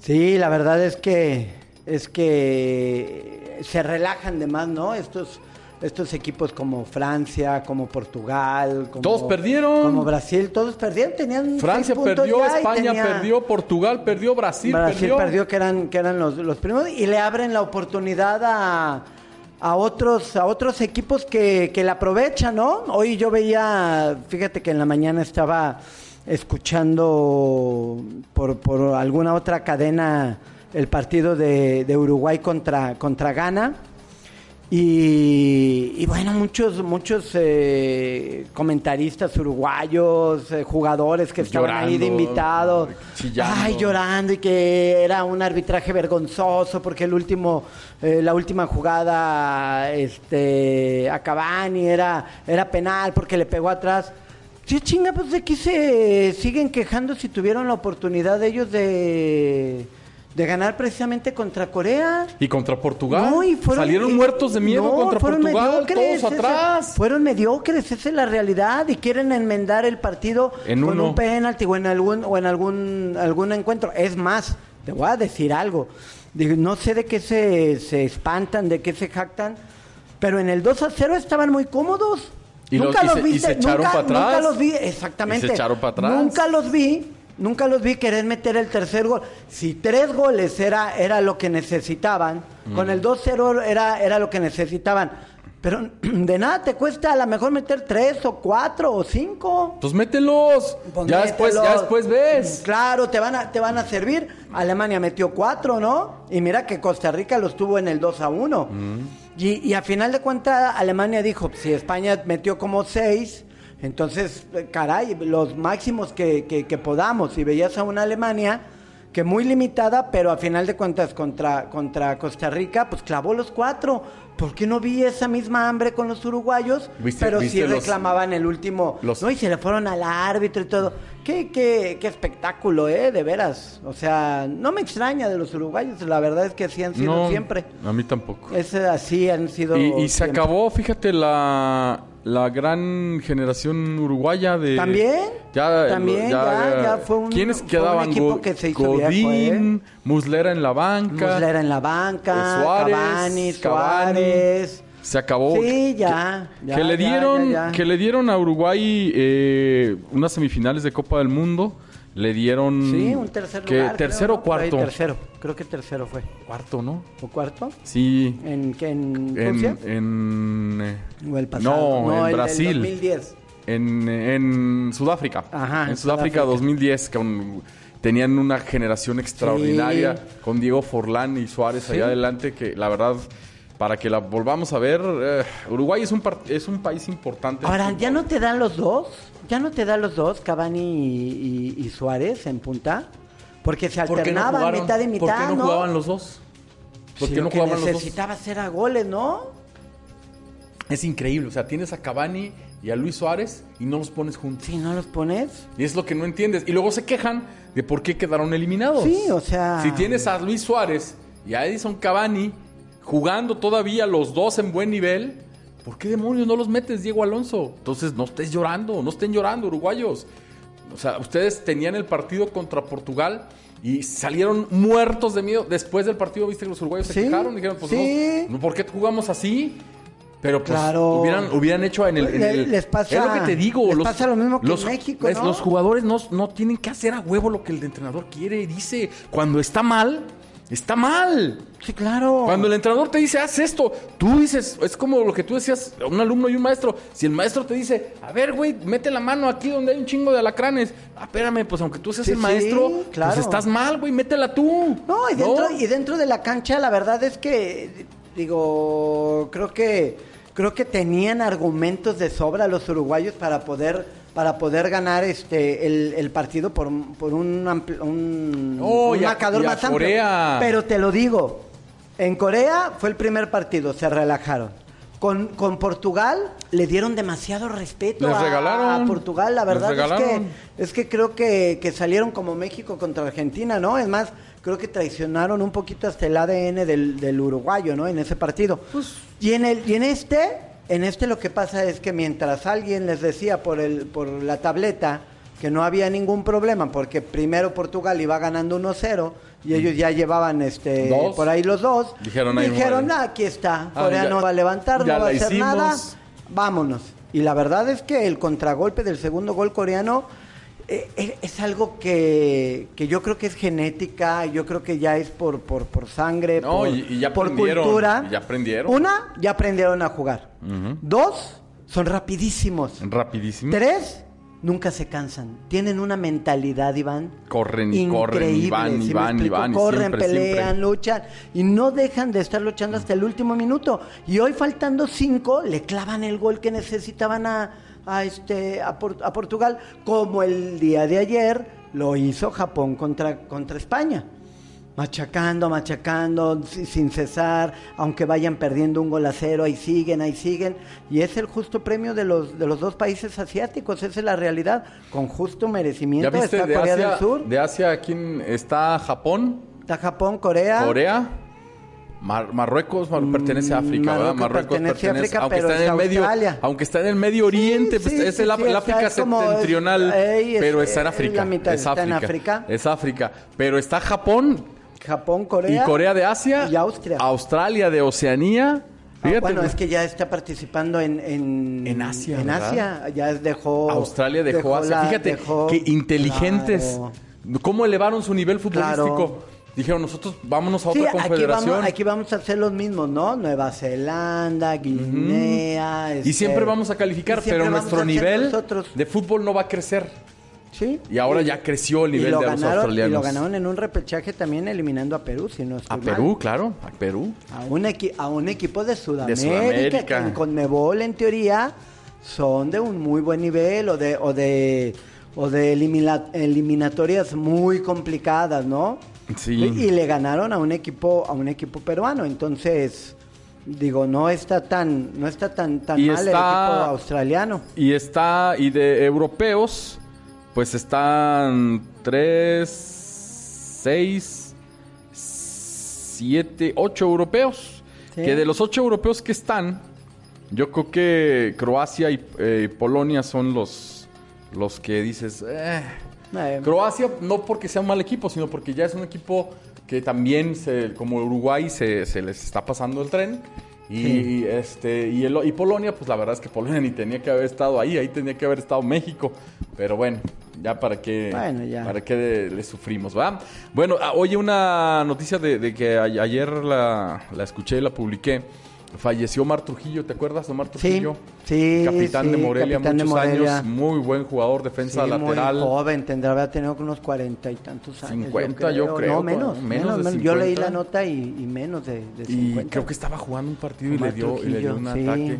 Sí, la verdad es que es que se relajan de más, ¿no? Estos estos equipos como Francia, como Portugal, como Todos perdieron. como Brasil, todos perdieron, tenían Francia perdió, España tenía- perdió, Portugal perdió, Brasil, Brasil perdió. perdió, que eran que eran los, los primeros y le abren la oportunidad a a otros a otros equipos que, que la aprovechan, ¿no? Hoy yo veía, fíjate que en la mañana estaba escuchando por, por alguna otra cadena el partido de, de Uruguay contra, contra Ghana. Y, y bueno, muchos muchos eh, comentaristas uruguayos, eh, jugadores que estaban ahí de invitados, ay, llorando y que era un arbitraje vergonzoso porque el último, eh, la última jugada, este, a Cavani era, era penal porque le pegó atrás. Sí, chinga, pues de aquí se siguen quejando si tuvieron la oportunidad de ellos de, de ganar precisamente contra Corea. Y contra Portugal. No, y fueron- Salieron y- muertos de miedo no, contra fueron Portugal, todos atrás. fueron mediocres, esa es la realidad. Y quieren enmendar el partido En con uno. un penalti o en algún, o en algún, algún encuentro. Es más, te voy a decir algo. No sé de qué se, se espantan, de qué se jactan, pero en el 2 a 0 estaban muy cómodos. Y los- nunca y los se- y se echaron nunca, pa' atrás. nunca los vi, exactamente. Y se echaron pa' atrás. Nunca los vi, nunca los vi querer meter el tercer gol. Si tres goles era, era lo que necesitaban, con Mm. el 2-0 era, era lo que necesitaban. Pero de nada te cuesta a lo mejor meter tres o cuatro o cinco. Pues mételos. Pues ya, después, ya después ves. Claro, te van, a, te van a servir. Alemania metió cuatro, ¿no? Y mira que Costa Rica los tuvo en el 2 a 1. Y, y a final de cuentas, Alemania dijo: si España metió como seis, entonces, caray, los máximos que, que- que podamos. Y veías a una Alemania que muy limitada, pero a final de cuentas contra, contra Costa Rica, pues clavó los cuatro. ¿Por qué no vi esa misma hambre con los uruguayos? ¿Viste- pero viste sí los- reclamaban el último. los- No, y se le fueron al árbitro y todo. Qué, qué, qué espectáculo, ¿eh? De veras. O sea, no me extraña de los uruguayos. La verdad es que así han sido No, siempre. A mí tampoco. Es así han sido. Y, y se acabó, fíjate, la, la gran generación uruguaya de... ¿También? Ya, También, ya, ya fue un- ¿Quiénes fue un quedaban? equipo que se hizo Godín, viejo, ¿eh? Muslera en la banca. Muslera en la banca, eh, Suárez, Cavani. Suárez. Se acabó. Sí, ya. ya, que le dieron, ya, ya. que le dieron a Uruguay eh, unas semifinales de Copa del Mundo. Le dieron. Sí, un tercer que lugar. creo, tercero ¿no? o cuarto. tercero. Creo que tercero fue. Cuarto, ¿no? ¿O cuarto? Sí. ¿En qué? ¿En En, Rusia? en eh, ¿O el pasado? No, el en del Brasil. 2010. En, en Sudáfrica. Ajá, En en Sudáfrica, Sudáfrica. 2010, con- tenían una generación extraordinaria con Diego Forlán y Suárez allá adelante, que la verdad, para que la volvamos a ver, eh, Uruguay es un, es un país importante. Ahora, ¿ya no te dan los dos? ¿Ya no te dan los dos, Cavani y, y- y Suárez en punta? Porque se ¿Por qué no alternaban mitad y mitad, ¿Por qué no, jugaban los dos? ¿Por Sí, qué no que jugaban los dos? necesitaba hacer a goles, ¿no? Es increíble, o sea, tienes a Cavani y a Luis Suárez y no los pones juntos. Si no los pones. Y es lo que no entiendes. Y luego se quejan de por qué quedaron eliminados. Sí, o sea- Si tienes a Luis Suárez y a Edison Cavani jugando todavía los dos en buen nivel, ¿por qué demonios no los metes, Diego Alonso? Entonces no estés llorando, no estén llorando, uruguayos. O sea, ustedes tenían el partido contra Portugal y salieron muertos de miedo. Después del partido, viste que los uruguayos se quejaron, dijeron, pues sí. no, ¿por qué jugamos así? Pero pues Claro. hubieran, hubieran hecho en el, en Le- el- les pasa- es lo que te digo, les los, pasa lo mismo que los, en México, los jugadores no, no tienen que hacer a huevo lo que el entrenador quiere. Dice, cuando está mal, está mal. Sí, claro. Cuando el entrenador te dice, haz esto, tú dices, es como lo que tú decías, un alumno y un maestro. Si el maestro te dice, a ver, güey, mete la mano aquí donde hay un chingo de alacranes. Ah, espérame, pues aunque tú seas Sí, el sí, maestro, claro. pues estás mal, güey, métela tú. No, y dentro, y dentro de la cancha, la verdad es que, digo, creo que creo que tenían argumentos de sobra los uruguayos para poder para poder ganar este el, el partido por, un- por un, ampli- un, Oh, un a- marcador más amplio. Corea. Pero te lo digo, en Corea fue el primer partido, se relajaron. Con, con Portugal le dieron demasiado respeto Les a, regalaron. a Portugal. La verdad es que es que creo que, que salieron como México contra Argentina, ¿no? Es más, creo que traicionaron un poquito hasta el ADN del, del uruguayo, ¿no? En ese partido. y, en el, y en este, en este lo que pasa es que mientras alguien les decía por, el, por la tableta que no había ningún problema, porque primero Portugal iba ganando 1-0 y ellos ya llevaban este Dos. por ahí los dos, Dijeron, dijeron. "Ah, aquí está, Ah, Corea no va a levantar, no va a hacer hicimos. nada, vámonos. Y la verdad es que el contragolpe del segundo gol coreano es algo que, que yo creo que es genética, yo creo que ya es por, por, por sangre, No, por, y- y ya por cultura. y ya aprendieron. Una, ya aprendieron a jugar. Dos, son rapidísimos. Rapidísimo. Tres, nunca se cansan. Tienen una mentalidad, Iván. Corren y corren, y increíble, van, y ¿sí me van, y van, Corren, siempre, pelean, siempre. luchan y no dejan de estar luchando hasta el último minuto. Y hoy faltando cinco, le clavan el gol que necesitaban a, a este a, Por- a Portugal, como el día de ayer lo hizo Japón contra, contra España. Machacando, machacando, si- sin cesar, aunque vayan perdiendo un gol a cero, ahí siguen, ahí siguen. Y es el justo premio de los, de los dos países asiáticos, esa es la realidad. Con justo ¿Ya merecimiento viste está de Corea Asia, del Sur, de Asia quién está Japón, está Japón, Corea. Corea? Mar- Marruecos Mar- pertenece a África, ¿verdad? Mm, Marruecos pertenece a África, aunque pero está en el medio, Australia. aunque está en el Medio Oriente, pues, sí, es sí, el, África es septentrional, ey, es- pero está en África, mitad, es está en África, es África, pero está Japón Japón, Corea. y Corea de Asia Y Austria. Australia de Oceanía, Ah, fíjate, bueno, es que ya está participando en... En, En Asia, En ¿verdad? Asia, ya dejó... Australia dejó, Asia, la- fíjate dejó- que inteligentes, Claro. cómo elevaron su nivel futbolístico. Claro. Dijeron nosotros vámonos a Sí, otra aquí confederación. vamos, aquí vamos a hacer los mismos, ¿no? Nueva Zelanda, Guinea... Y este, siempre vamos a calificar, pero nuestro nivel nosotros. de fútbol no va a crecer. Sí. Y ahora Y- ya creció el nivel lo de los ganaron, australianos. Y lo ganaron en un repechaje también eliminando a Perú, si no estoy A mal. Perú, claro, a Perú. A un, equi- a un equipo de Sudamérica, Sudamérica. que en Conmebol en teoría son de un muy buen nivel o de o de o de elimina- eliminatorias muy complicadas, ¿no? Sí. Y, le ganaron a un equipo a un equipo peruano, entonces Digo, no está tan, no está tan, tan Y mal el equipo australiano. Y está, y de europeos, pues están 3, 6, 7, 8 europeos. Sí. Que de los 8 europeos que están, yo creo que Croacia y eh, Polonia son los, los que dices... "Eh". Eh, Croacia no porque sea un mal equipo, sino porque ya es un equipo que también, se, como Uruguay, se, se les está pasando el tren. Y, este y, el- y Polonia, pues la verdad es que Polonia ni tenía que haber estado ahí, ahí tenía que haber estado México. Pero bueno, ya para qué, Bueno, ya. para qué le sufrimos, ¿verdad? Bueno, ah, oye, una noticia de, de que ayer la, la escuché y la publiqué. Falleció Omar Trujillo, ¿te acuerdas de Omar sí, Trujillo? sí, Capitán sí, de Morelia, capitán de muchos Morelia. años, muy buen jugador, defensa Sí, lateral. Muy joven, tendrá haber tenido unos cuarenta y tantos años. 50, yo creo, No, menos, menos menos, de Yo leí 50. la nota y, y menos de, de Y 50. creo que estaba jugando un partido y le dio, y le dio un sí. ataque.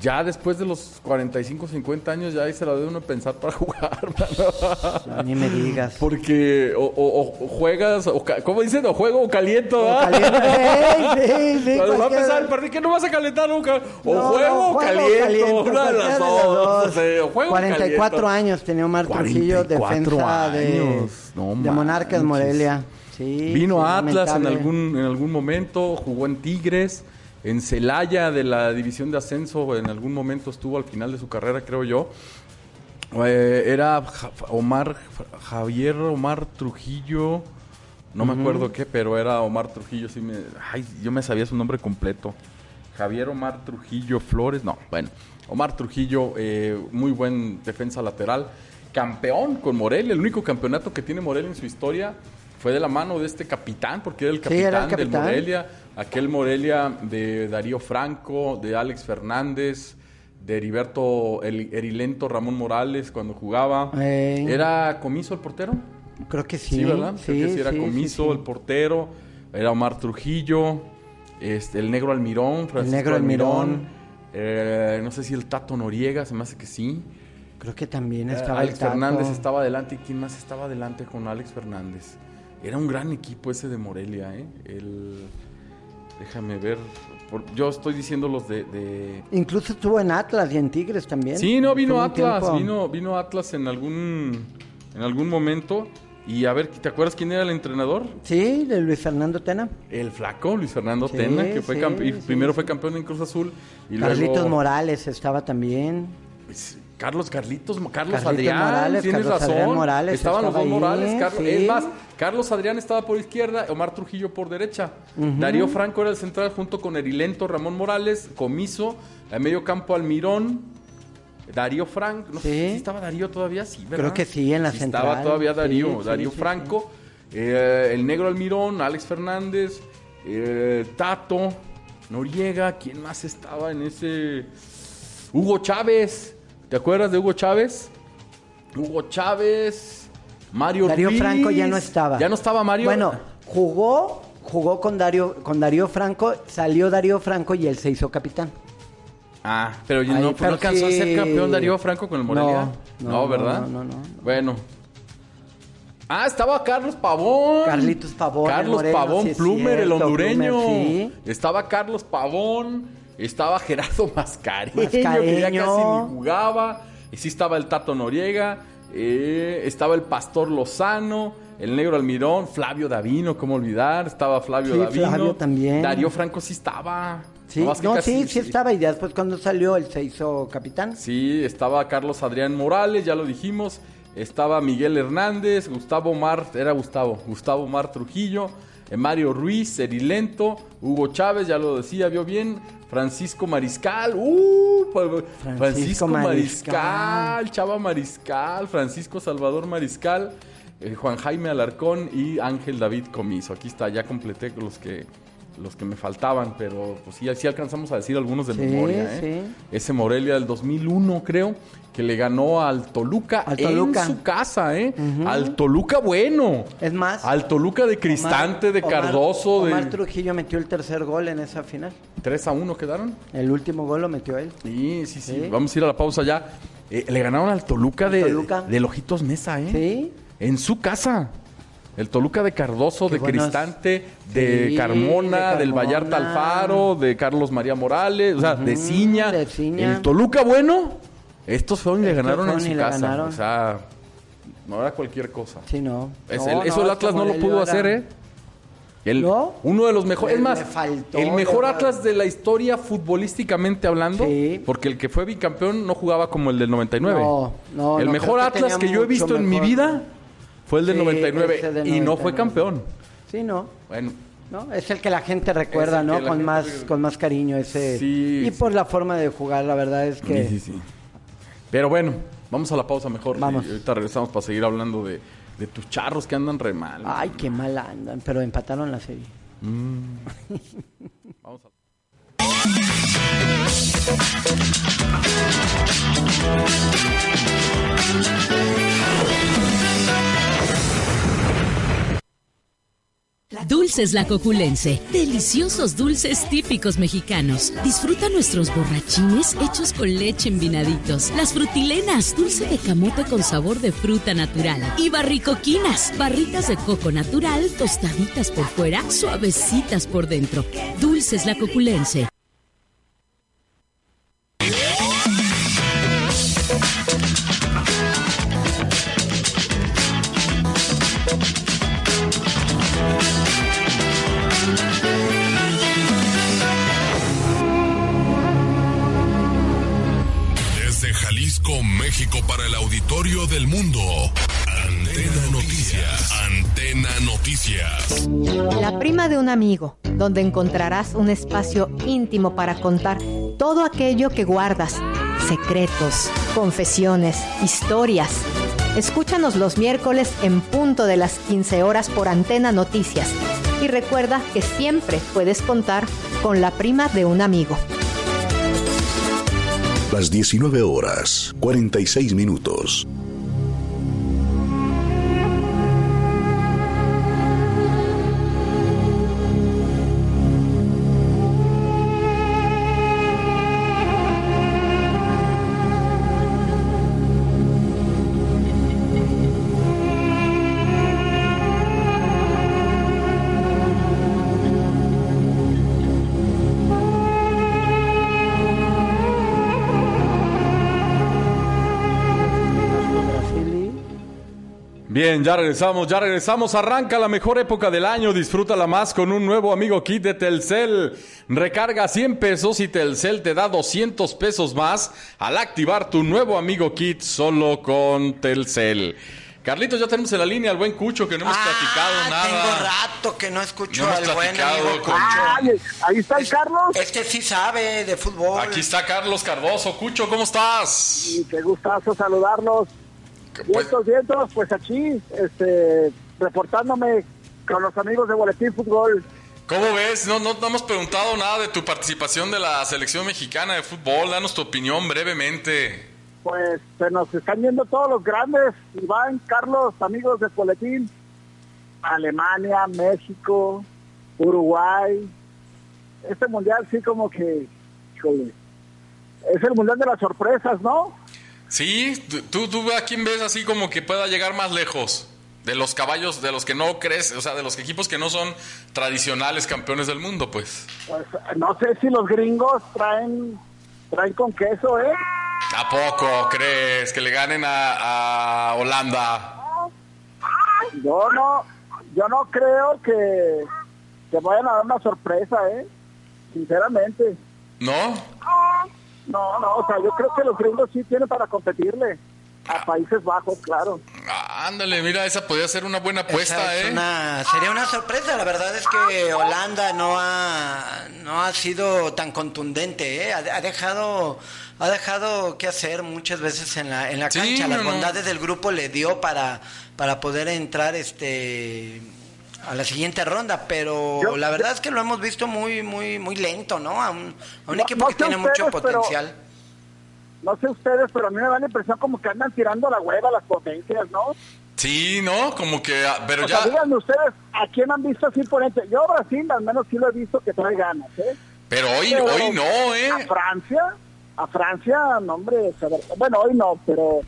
Ya después de los 45, 50 años, ya ahí se la debe uno pensar para jugar, mano. Ni me digas. Porque o, o- o juegas, o, ¿cómo dicen? O juego o caliento, caliente, sí, sí, Cuando va a el partido, que no vas a calentar nunca. O No, juego no, o caliento, una de las dos. sea, o juego o 44 caliento. años tenía Omar Trujillo, 44 defensa de, no de. Monarcas Morelia. Sí, Vino a Atlas en algún, en algún momento, jugó en Tigres, en Celaya de la división de ascenso, en algún momento estuvo al final de su carrera, creo yo. Eh, era Omar, Javier Omar Trujillo, no me acuerdo qué, pero era Omar Trujillo, sí me, ay, yo me sabía su nombre completo. Javier Omar Trujillo Flores, no, bueno, Omar Trujillo, eh, muy buen defensa lateral, campeón con Morelia, el único campeonato que tiene Morelia en su historia fue de la mano de este capitán, porque era el Sí, capitán, era el del capitán. Morelia, aquel Morelia de Darío Franco, de Alex Fernández, de Heriberto El- Erilento Ramón Morales cuando jugaba. Eh. ¿Era Comiso el portero? Creo que sí. Sí, ¿verdad? Creo que sí era sí, Comiso sí, el portero, era Omar Trujillo, este, el negro Almirón, Francisco negro Almirón. eh, no sé si el Tato Noriega, se me hace que sí. Creo que también Eh, estaba Alex el Tato. Fernández estaba adelante. ¿Y quién más estaba adelante con Alex Fernández? Era un gran equipo ese de Morelia, ¿eh? El... Déjame ver. por- Yo estoy diciendo los de... de- Incluso estuvo en Atlas y en Tigres también. Sí, no, vino Atlas. tiempo. Vino, vino Atlas en algún, en algún momento. Y a ver, ¿te acuerdas quién era el entrenador? Sí, de Luis Fernando Tena. El flaco, Luis Fernando Sí, Tena, que fue sí, campe- sí, primero fue campeón en Cruz Azul. Y Carlitos luego, Morales estaba también. Carlos Carlitos, Carlos Adrián, Morales, tienes Carlos razón. Adrián Morales Estaban los dos ahí, Morales. Carlos, sí. Es más, Carlos Adrián estaba por izquierda, Omar Trujillo por derecha. Darío Franco era el central junto con Erilento, Ramón Morales, Comiso, en medio campo Almirón, Darío Franco. No sé si estaba Darío todavía, sí, ¿verdad? Creo que sí, en la Sí central. Estaba todavía Darío, Darío Franco, eh, el negro Almirón, Alex Fernández, eh, Tato, Noriega, ¿quién más estaba en ese? Hugo Chávez, ¿te acuerdas de Hugo Chávez? Hugo Chávez, Mario Darío Ruiz. Franco ya no estaba. Ya no estaba Mario. Bueno, jugó, jugó con Darío, con Darío Franco, salió Darío Franco y él se hizo capitán. Ah, pero Ahí, no, pues, pero no alcanzó a ser campeón Darío Franco con el Morelia. No, No, no, ¿verdad? no, no, no. Bueno. Ah, estaba Carlos Pavón. Carlitos Pavón, Carlos moreno, Pavón, sí Plumer, el hondureño. Plumer, sí. Estaba Carlos Pavón. Estaba Gerardo Mascareño, que ya Mascareño. casi ni jugaba. Sí estaba el Tato Noriega. eh, estaba el Pastor Lozano. El negro Almirón, Flavio Davino, cómo olvidar, estaba Flavio Sí, Davino. Flavio también. Darío Franco sí estaba. Sí, no, casi- sí, sí estaba. Y después cuando salió, él se hizo capitán. Sí, estaba Carlos Adrián Morales, ya lo dijimos. Estaba Miguel Hernández, Gustavo Mar, era Gustavo, Gustavo Mar Trujillo, Mario Ruiz, Erilento, Hugo Chávez, ya lo decía, vio bien. Francisco Mariscal, uh, Francisco, Francisco Mariscal, Mariscal. Chava Mariscal, Francisco Salvador Mariscal, eh, Juan Jaime Alarcón y Ángel David Comiso. Aquí está, ya completé los que los que me faltaban, pero pues sí, sí alcanzamos a decir algunos de Sí, memoria. ¿eh? Ese Morelia del 2001, creo, que le ganó al Toluca, Al Toluca. en su casa, ¿eh? Al Toluca bueno. Es más, Al Toluca de Cristante, de Cardoso, Omar de Trujillo metió el tercer gol en esa final. 3 a 1 quedaron. El último gol lo metió él. Sí, sí, sí. Sí. Vamos a ir a la pausa ya. Eh, le ganaron al Toluca, de, Toluca. de Lojitos Mesa, ¿eh? Sí. En su casa. El Toluca de Cardoso, Qué de buenos- Cristante, de Sí, Carmona, de del Vallarta. Alfaro, de Carlos María Morales, o sea, de Ciña. de Ciña. El Toluca bueno, estos fueron y le ganaron en su casa. ganaron. O sea, no era cualquier cosa. Sí, no. Es No, el- no, eso el Atlas no lo pudo hacer, ¿eh? El- ¿No? Uno de los mejores. Es más, faltó, el mejor Atlas de la historia futbolísticamente hablando. Sí. Porque el que fue bicampeón no jugaba como el del 99. No, no, El mejor que Atlas que yo he visto en mi vida fue el del Sí, 99 ese del y no fue 99. campeón. Sí, no. Bueno, ¿no? Es el que la gente recuerda, ¿no? Con gente más, con más cariño ese. Sí, y por la forma de jugar, la verdad es que. sí, sí, sí. Pero bueno, vamos a la pausa mejor. Vamos. Y ahorita regresamos para seguir hablando de, de tus charros que andan re mal. Ay, qué mal andan, pero empataron la serie. Vamos a- Dulces La Coculense. Deliciosos dulces típicos mexicanos. Disfruta nuestros borrachines hechos con leche en vinaditos. Las frutilenas, dulce de camote con sabor de fruta natural. Y barricoquinas, barritas de coco natural, tostaditas por fuera, suavecitas por dentro. Dulces La Coculense. Para el auditorio del mundo. Antena Noticias. Antena Noticias. La prima de un amigo, donde encontrarás un espacio íntimo para contar todo aquello que guardas, secretos, confesiones, historias. Escúchanos los miércoles en punto de las 15 horas por Antena Noticias. Y recuerda que siempre puedes contar con la prima de un amigo. Las 19 horas, 46 minutos. Bien, ya regresamos, ya regresamos. Arranca la mejor época del año. Disfrútala más con un nuevo amigo kit de Telcel. Recarga 100 pesos y Telcel te da 200 pesos más al activar tu nuevo amigo kit solo con Telcel. Carlitos, ya tenemos en la línea al buen Cucho que no hemos platicado Ah, nada. Tengo rato que no escucho No al buen platicado amigo Cucho. Ahí está el Carlos. Este sí sabe de fútbol. Aquí está Carlos Cardoso. Cucho, ¿cómo estás? Y qué gustazo saludarlos. Pues- Vientos, pues aquí, este, reportándome con los amigos de Boletín Fútbol. ¿Cómo ves? No, no, no hemos preguntado nada de tu participación de la selección mexicana de fútbol. Danos tu opinión brevemente. Pues se nos están viendo todos los grandes. Iván, Carlos, amigos de Boletín. Alemania, México, Uruguay. Este mundial sí como que, híjole, es el mundial de las sorpresas, ¿no? Sí, tú- tú, a quién ves así como que pueda llegar más lejos de los caballos, de los que no crees, o sea, de los equipos que no son tradicionales campeones del mundo, pues. Pues no sé si los gringos traen traen con queso, ¿eh? ¿A poco crees que le ganen a, a Holanda? Yo no, yo no creo que, que vayan a dar una sorpresa, ¿eh? Sinceramente. ¿No? No, no, o sea, yo creo que los gringos sí tienen para competirle a Países Bajos, claro. Ándale, mira, esa podría ser una buena apuesta, es ¿eh? una- sería una sorpresa. La verdad es que Holanda no ha, no ha sido tan contundente. ¿eh? Ha, ha dejado ha dejado que hacer muchas veces en la, en la Sí, cancha. Las no. bondades del grupo le dio para, para poder entrar este a la siguiente ronda, pero Yo- la verdad es que lo hemos visto muy muy muy lento, ¿no? A un, a un No- equipo no que tiene mucho pero- potencial. No sé ustedes, pero a mí me da la impresión como que andan tirando la hueva las potencias, ¿no? Sí, ¿no? Como que, ah, pero O sea, ya, díganme ustedes, ¿a quién han visto así imponente? Yo a Brasil al menos sí lo he visto que trae ganas, ¿eh? pero hoy, Pero hoy no, A ¿eh? Francia, a Francia, no, hombre, bueno, hoy no, pero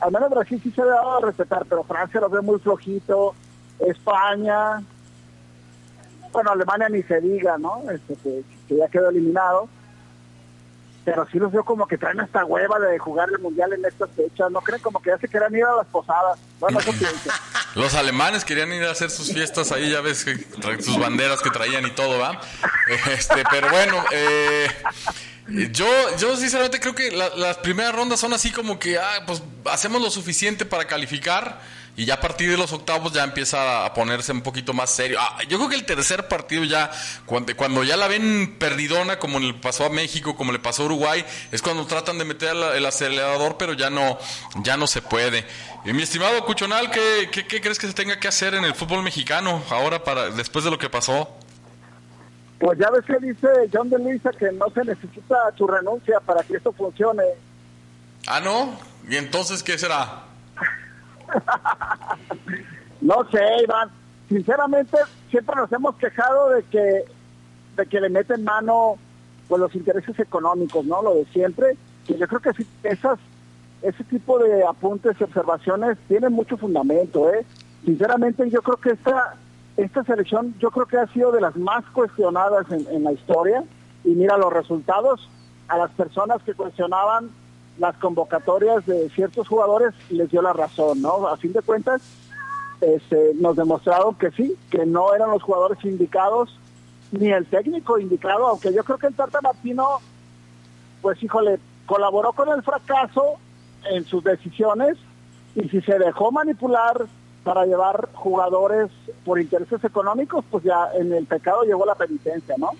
al menos Brasil sí se ha dado a respetar, pero Francia lo ve muy flojito. España, bueno, Alemania ni se diga, ¿no? Este, que, ya quedó eliminado. Pero sí los veo como que traen esta hueva de jugar el mundial en estas fechas. ¿No creen como que ya se querían ir a las posadas? Los alemanes querían ir a hacer sus fiestas ahí, ya ves, que sus banderas que traían y todo, ¿va? Este, pero bueno, eh, yo, yo sinceramente creo que la- las primeras rondas son así como que, ah, pues hacemos lo suficiente para calificar y ya a partir de los octavos ya empieza a ponerse un poquito más serio. Ah, yo creo que el tercer partido ya, cuando, cuando ya la ven perdidona, como le pasó a México, como le pasó a Uruguay, es cuando tratan de meter el, el acelerador, pero ya no, ya no se puede. Y mi estimado Cuchonal, ¿qué, qué, qué crees que se tenga que hacer en el fútbol mexicano ahora para después de lo que pasó? Pues ya ves que dice John de Luisa que no se necesita tu renuncia para que esto funcione. Ah, ¿no? ¿Y entonces qué será? No sé, Iván. Sinceramente, siempre nos hemos quejado de que de que le meten mano pues los intereses económicos, ¿no? Lo de siempre. Y yo creo que esas ese tipo de apuntes y observaciones tienen mucho fundamento, ¿eh? Sinceramente, yo creo que esta esta selección, yo creo que ha sido de las más cuestionadas en la historia. Y mira los resultados a las personas que cuestionaban las convocatorias de ciertos jugadores les dio la razón, ¿no? A fin de cuentas, este, nos demostraron que sí, que no eran los jugadores indicados, ni el técnico indicado, aunque yo creo que el Tata Martino, pues híjole, colaboró con el fracaso en sus decisiones y si se dejó manipular para llevar jugadores por intereses económicos, pues ya en el pecado llegó la penitencia, ¿no?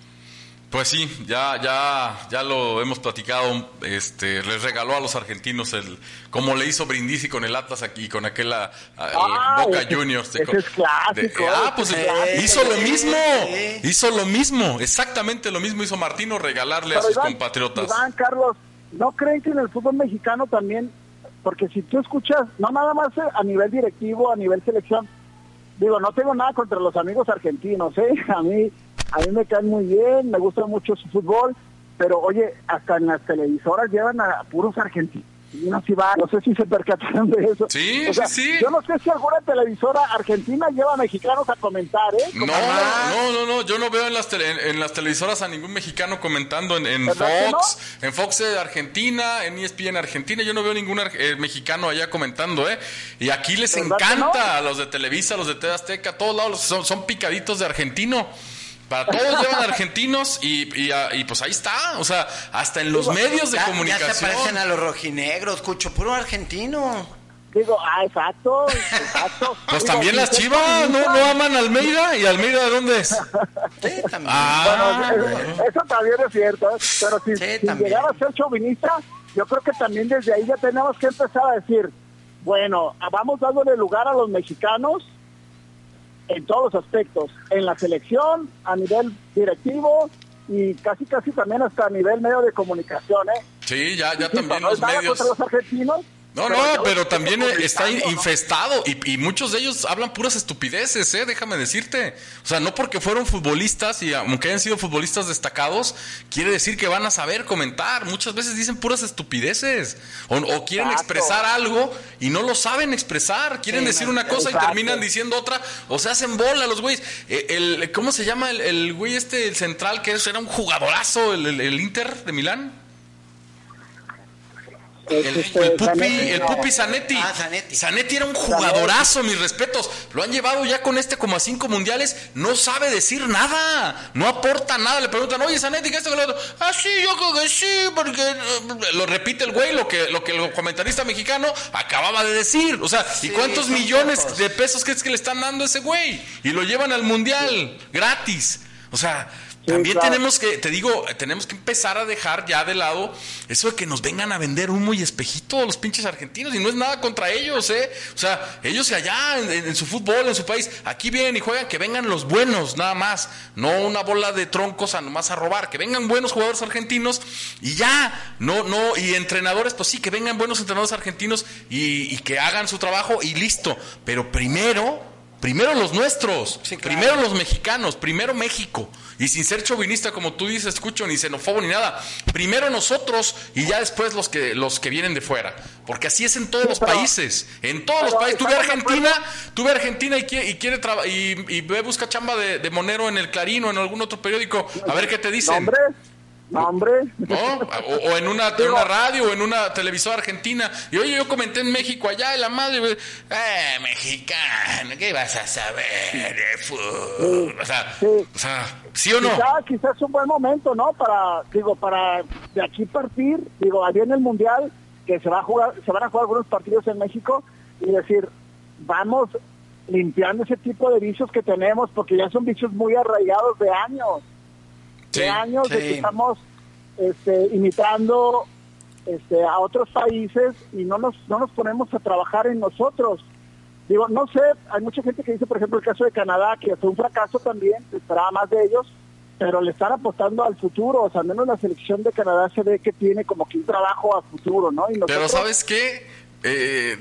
Pues sí, ya, ya, ya lo hemos platicado. Este, les regaló a los argentinos el, como le hizo Brindisi con el Atlas aquí, con aquel a- a- el Ah, Boca ese- Juniors. de- ese es clásico, de- ah, pues es eh, hizo lo mismo, hizo lo mismo, exactamente lo mismo hizo Martino regalarle a sus Iván, compatriotas. Iván, Carlos, ¿no creen que en el fútbol mexicano también, porque si tú escuchas, no nada más eh, a nivel directivo, a nivel selección, digo, no tengo nada contra los amigos argentinos, ¿eh? A mí, a mí me caen muy bien, me gusta mucho su fútbol, pero oye, hasta en las televisoras llevan a puros argentinos. Iván, no sé si se percataron de eso. Sí, O sea, sí, sí. Yo no sé si alguna televisora argentina lleva mexicanos a comentar, ¿eh? No, no, no, no, yo no veo en las, tele- en, en las televisoras a ningún mexicano comentando en, en ¿Verdad que Fox, en Fox de Argentina, en ESPN Argentina, yo no veo ningún eh, mexicano allá comentando, ¿eh? Y aquí les ¿Verdad que encanta no? a los de Televisa, a los de TV Azteca, a todos lados son, son picaditos de argentino. Para todos llevan argentinos y, y, y pues ahí está, o sea, hasta en los medios de Ya- Ya se comunicación. parecen a los rojinegros, Cucho, puro argentino. Digo, ah, exacto, exacto. Pues Digo, también si las chivas, ¿no, no aman a Almeida? ¿Y Almeida de dónde es? Ah, Bueno, eh, eso también es cierto, ¿eh? pero si, si también. llegara a ser chauvinista, yo creo que también desde ahí ya tenemos que empezar a decir, bueno, vamos dándole lugar a los mexicanos en todos los aspectos, en la selección, a nivel directivo y casi casi también hasta a nivel medio de comunicación, ¿eh? Sí, ya, ya también los medios. los argentinos. No, pero no, pero también eh, está infestado y, y muchos de ellos hablan puras estupideces, ¿eh? Déjame decirte. O sea, no porque fueron futbolistas y aunque hayan sido futbolistas destacados, quiere decir que van a saber comentar. Muchas veces dicen puras estupideces o, o quieren Exacto. expresar algo y no lo saben expresar. Quieren Sí, decir una cosa y terminan diciendo otra o se hacen bola los güeyes. Eh, El, ¿Cómo se llama el, el güey este, el central, que era un jugadorazo, el Inter de Milán? El, Este, el Pupi, Zanetti, el. Pupi Zanetti. Ah, Zanetti. Zanetti era un jugadorazo, mis respetos. Lo han llevado ya con este como a cinco mundiales. No sabe decir nada. No aporta nada. Le preguntan, oye, Zanetti, ¿qué esto que lo otro? Ah, sí, yo creo que sí, porque eh, lo repite el güey, lo que, lo que el comentarista mexicano acababa de decir. O sea, ¿y cuántos millones pocos. de pesos crees que le están dando a ese güey? Y lo llevan al mundial, gratis. O sea, también claro. tenemos que, te digo, tenemos que empezar a dejar ya de lado eso de que nos vengan a vender humo y espejito los pinches argentinos. Y no es nada contra ellos, ¿eh? O sea, ellos allá en, en su fútbol, en su país, aquí vienen y juegan, que vengan los buenos, nada más. No una bola de troncos a nomás a robar. Que vengan buenos jugadores argentinos y ya. No, no, y entrenadores, pues sí, que vengan buenos entrenadores argentinos y, y que hagan su trabajo y listo. Pero primero Primero los nuestros, primero los mexicanos, primero México. Y sin ser chauvinista, como tú dices, escucho, ni xenófobo ni nada. Primero nosotros y ya después los que, los que vienen de fuera. Porque así es en todos los países. En todos los países. Tú ve Argentina, tú ve Argentina y quiere, y, quiere y, y ve, busca chamba de, de Monero en el Clarín o en algún otro periódico. A ver qué te dicen. Hombre, no, hombre. ¿no? O, o en, una, en una radio o en una televisora argentina. Y oye, yo comenté en México allá y la madre, eh, mexicano, ¿qué vas a saber de fútbol? O sea, o sea, ¿sí o no? Quizá, quizás es un buen momento, ¿no? Para, digo, para de aquí partir, digo, allí en el Mundial, que se va a jugar, se van a jugar algunos partidos en México, y decir, vamos limpiando ese tipo de vicios que tenemos, porque ya son vicios muy arraigados de años, de años de que estamos este, imitando este, a otros países y no nos, no nos ponemos a trabajar en nosotros. Digo, no sé, hay mucha gente que dice, por ejemplo, el caso de Canadá, que fue un fracaso también, se esperaba más de ellos, pero le están apostando al futuro, o sea, al menos la selección de Canadá se ve que tiene como que un trabajo a futuro, ¿no? Y Pero nosotros- ¿sabes qué? Eh,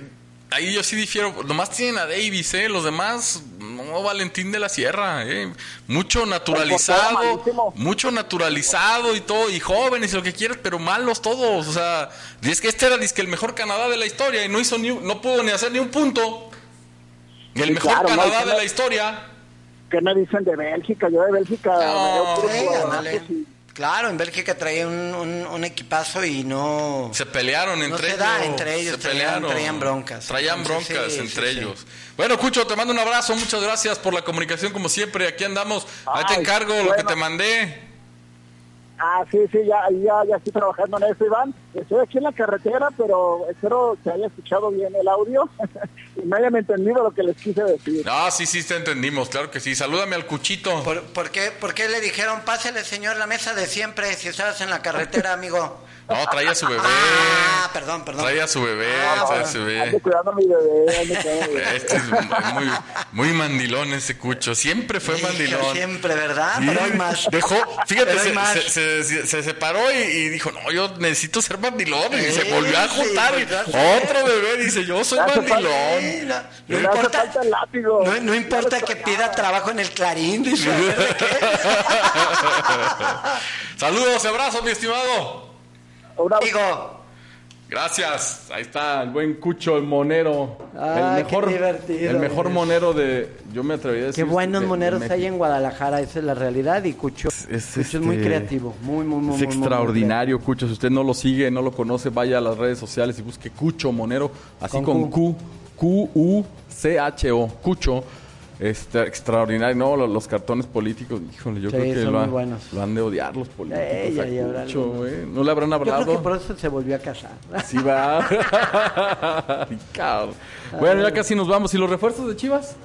ahí yo sí difiero. Nomás tienen a Davis, ¿eh? Los demás, no, Valentín de la Sierra, ¿eh? Mucho naturalizado, mucho naturalizado y todo, y jóvenes y lo que quieras, pero malos todos. O sea, y es que este era dizque, el mejor Canadá de la historia y no hizo ni, no pudo ni hacer ni un punto. El Sí, mejor claro, no, Canadá de no- la historia. ¿Qué me dicen de Bélgica? Yo de Bélgica me veo Claro, en Bélgica traía un, un- un equipazo y no... Se pelearon No entre se ellos. da entre ellos, se traían- pelearon. traían broncas. Traían Entonces, broncas sí, entre sí, sí. ellos. Bueno, Cucho, te mando un abrazo. Muchas gracias por la comunicación, como siempre. Aquí andamos. Ahí te Ay, encargo lo que te mandé. Ah, sí, sí, ya, ya, ya estoy trabajando en eso, Iván. Estoy aquí en la carretera, pero espero que haya escuchado bien el audio y me hayan entendido lo que les quise decir. Ah, sí, sí, te entendimos. Claro que sí. Salúdame al Cuchito. ¿Por, por qué, ¿Por qué le dijeron, pásele señor la mesa de siempre si estabas en la carretera, amigo? No, traía a su bebé. Ah, perdón, perdón. Traía a su bebé. Ah, traía a su bebé. Ando cuidando a mi bebé, ando cuidando a mi bebé. Este es muy, muy mandilón ese Cucho. Siempre fue Hijo, mandilón. Siempre, ¿verdad? Sí, Pero hay más. Dejó, fíjate, se, más. se- se- se- se separó y, y dijo, no, yo necesito ser mandilón. Y se Sí, volvió a sí, juntar. sé. otro bebé dice, yo soy mandilón. Sí, no, importa, falta el látigo. no, no importa que pida trabajo en el Clarín. Saludos, abrazos, mi estimado. Digo, Gracias. Ahí está el buen Cucho, el monero. Ah, el mejor, qué divertido, el mejor monero de. Yo me atrevería a decir. Qué buenos de- moneros hay en Guadalajara, esa es la realidad. Y Cucho Es, Cucho es muy este, creativo, muy, muy, muy Es muy, muy, muy extraordinario, Cucho. Si usted no lo sigue, no lo conoce, vaya a las redes sociales y busque Cucho Monero, así Con con, Q, Q-U-C-H-O, Cucho. Este, extraordinario, no, los, los cartones políticos, híjole, yo Sí, creo que lo, ha- han de odiar los políticos. Ey, a Cucho, güey. ¿No le habrán Yo hablado? creo que por eso se volvió a casar. Sí va. Bueno, ya casi nos vamos. ¿Y los refuerzos de Chivas?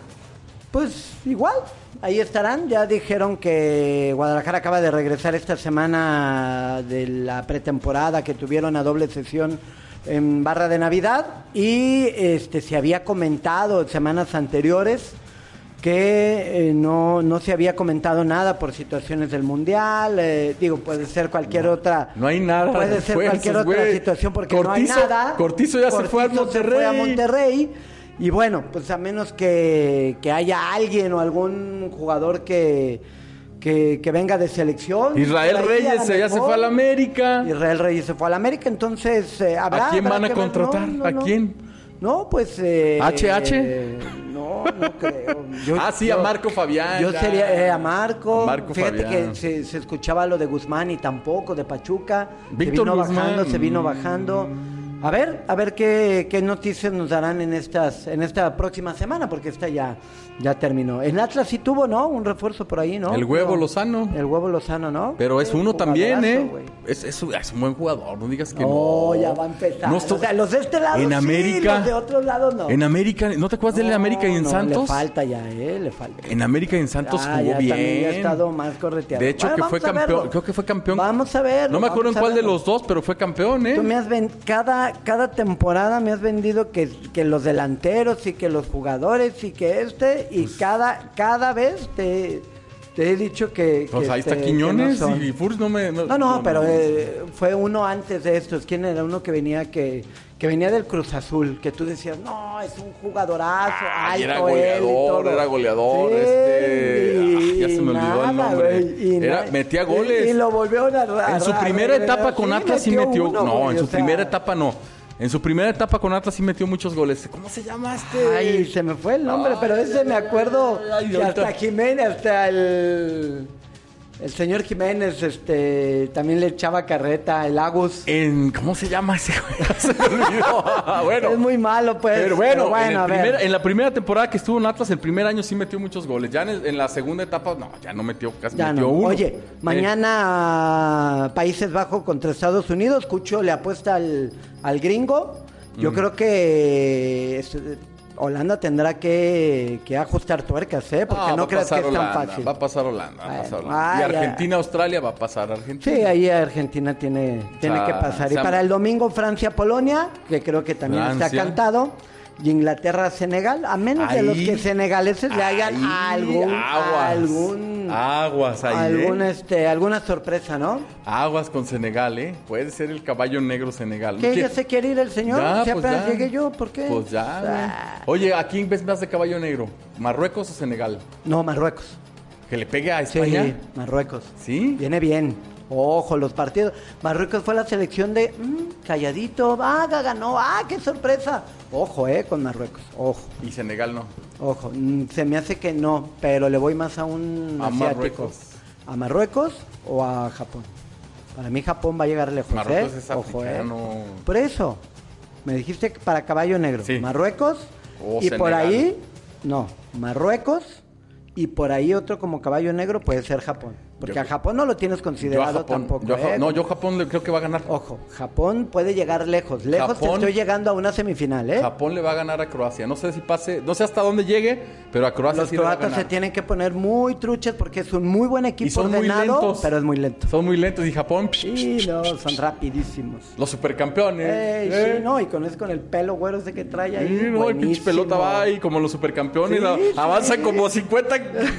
Pues igual, ahí estarán. Ya dijeron que Guadalajara acaba de regresar esta semana de la pretemporada que tuvieron a doble sesión en Barra de Navidad y este se había comentado semanas anteriores que eh, no, no se había comentado nada por situaciones del mundial, eh, digo, puede ser cualquier otra No hay nada. de Puede ser cualquier otra situación porque Cortizo- no hay nada. Cortizo ya se fue a se fue a Monterrey. Monterrey. Y bueno, pues a menos que, que haya alguien o algún jugador que, que, que venga de selección. Israel a Reyes lo ya se fue a la América. Israel Reyes se fue a la América, entonces eh, habrá. ¿A quién van a contratar? No, ¿A quién? No, pues. eh, ¿HH? No, no creo. Yo- Ah, sí, yo- a Marco Fabián. Yo sería eh, a Marco. A Marco Fíjate Fabián. que se, se escuchaba lo de Guzmán y tampoco, de Pachuca. Víctor se vino Guzmán. bajando, se vino bajando. A ver, a ver qué, qué noticias nos darán en estas, en esta próxima semana, porque esta ya, ya terminó. En Atlas sí tuvo, ¿no? Un refuerzo por ahí, ¿no? El huevo Pero- Lozano. El huevo Lozano, ¿no? Pero es uno también, ¿eh? Es, es, un- es un buen jugador, no digas que No, no. ya va a empezar. No O sea, los de este lado En sí, América. los de otros lados no. En América, ¿no te acuerdas de él en América y en no, Santos? Le falta ya, ¿eh? Le falta. En América y en Santos Ah, jugó ya bien. también ya ha estado más correteado. De hecho, Bueno, que fue campeón. Creo que fue campeón. Vamos a ver. No me acuerdo en cuál de los dos, pero fue campeón, ¿eh? Tú me has ven- cada, cada temporada me has vendido que, que los delanteros y que los jugadores y que este, y Pues cada, cada vez te, Te he dicho que. Pues que, ahí está este, Quiñones no y Furs no me. No, no, pero eh, fue uno antes de estos. ¿Quién era uno que venía que, que venía del Cruz Azul? Que tú decías, no, es un jugadorazo, Ay, alto era él y goleador, todo". era goleador, Sí, este, y- ah, ya se me olvidó el nada, nombre. Era- na- metía goles. Y, lo volvió a a- En su primera etapa con Atlas sí metió. uno, no, en su sea, primera etapa no. En su primera etapa con Atlas sí metió muchos goles. ¿Cómo se llama este? Ay, se me fue el nombre, pero ese me acuerdo ay, hasta Jiménez, hasta el, el señor Jiménez, este, también le echaba carreta, el Agus. En, ¿Cómo se llama ese? Se. Ah, bueno. Es muy malo, pues. Pero bueno, en, el a ver. primer- en la primera temporada que estuvo en Atlas, el primer año sí metió muchos goles. Ya en, el- en la segunda etapa, no, ya no metió, casi Ya metió no. uno. Oye, Eh, mañana Países Bajos contra Estados Unidos. Cucho le apuesta al, al gringo. Yo Mm. creo que Holanda tendrá que, que ajustar tuercas, ¿eh? Porque no a creas que es tan fácil. Va a pasar Holanda. Va a pasar Bueno, Holanda. y ay. Argentina-Australia va a pasar Argentina. Sí, ahí Argentina tiene, tiene sea, que pasar. Y para el domingo Francia-Polonia, que creo que también está Francia. cantado. Y Inglaterra-Senegal, a menos de los Ahí. que senegaleses le hagan Ahí, algún, aguas. algún, Aguas ahí, algún, ¿eh? este, alguna sorpresa, ¿no? Aguas con Senegal, ¿eh? Puede ser el caballo negro Senegal. Que ¿Qué- ya se quiere ir el señor, Ya, si pues apenas ya. llegué yo, ¿por qué? Pues ya. Ah. Oye, ¿a quién ves más de caballo negro? ¿Marruecos o Senegal? No, Marruecos. ¿Que le pegue a Sí, España? Marruecos. ¿Sí? Viene bien. Ojo, los partidos. Marruecos fue la selección de mm, calladito. Ah, ganó. Ah, qué sorpresa. Ojo, eh, con Marruecos. Ojo, Y Senegal no. ojo. Mm, se me hace que no, pero le voy más a un A asiático. Marruecos. ¿A Marruecos o a Japón? Para mí Japón va a llegar lejos, Marruecos ¿eh? es Ojo, eh. Por eso. Me dijiste que para caballo negro. Sí. Marruecos. Y por ahí, no. Marruecos. Y por ahí otro como caballo negro puede ser Japón. Porque Yo- a Japón no lo tienes Yo considerado Japón. tampoco. yo a ¿eh? No, yo Japón creo que va a ganar. Ojo, Japón puede llegar lejos. Lejos te Japón- estoy llegando a una semifinal, ¿eh? Japón le va a ganar a Croacia. No sé si pase, no sé hasta dónde llegue, pero a Croacia Los sí le va a croatas ganar. se tienen que poner muy truchas porque es un muy buen equipo Y son muy ordenado, lentos. pero es muy lento. Son muy lentos y Japón, Sí, no, son rapidísimos. los supercampeones. Ey, ¿eh? sí, no, y con ese con el pelo güero ese que trae ahí. Sí, no, el pinche pelota va ahí como los supercampeones, Sí, a- sí. avanzan como 50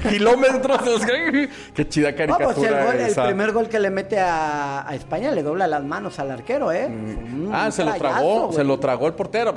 kilómetros. Qué chida No, caricatura pues el, gol- el esa. primer gol que le mete a, a España le dobla las manos al arquero, ¿eh? Un Ah, se lo tragó, se lo tragó el portero.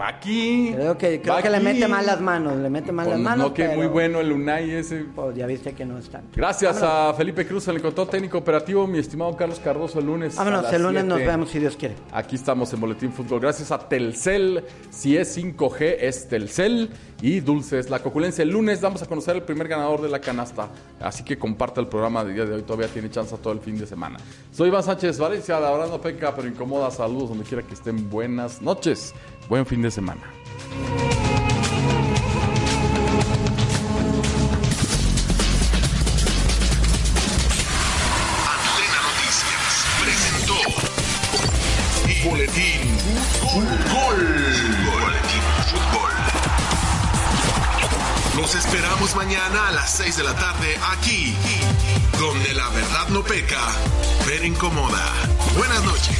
Va aquí. Creo que, creo que le mete mal las manos, le mete mal Pues las manos. No, que pero, muy bueno el Unai ese. pues, ya viste que no están. Gracias a Felipe Cruz, el control técnico operativo, mi estimado Carlos Cardoso, el lunes. Vámonos, el lunes nos 7. vemos si Dios quiere. Aquí estamos en Boletín Fútbol. Gracias a Telcel. Si es 5G, es Telcel. Y Dulce es la coculencia. El lunes vamos a conocer el primer ganador de la canasta. Así que comparta el programa de día de hoy. Todavía tiene chance todo el fin de semana. Soy Iván Sánchez Valencia, la verdad no peca, pero incomoda. Saludos donde quiera que estén. Buenas noches. Buen fin de semana. Noticias presentó Fútbol. Los esperamos mañana a las 6 de la tarde aquí, donde la verdad no peca, pero incomoda. Buenas noches.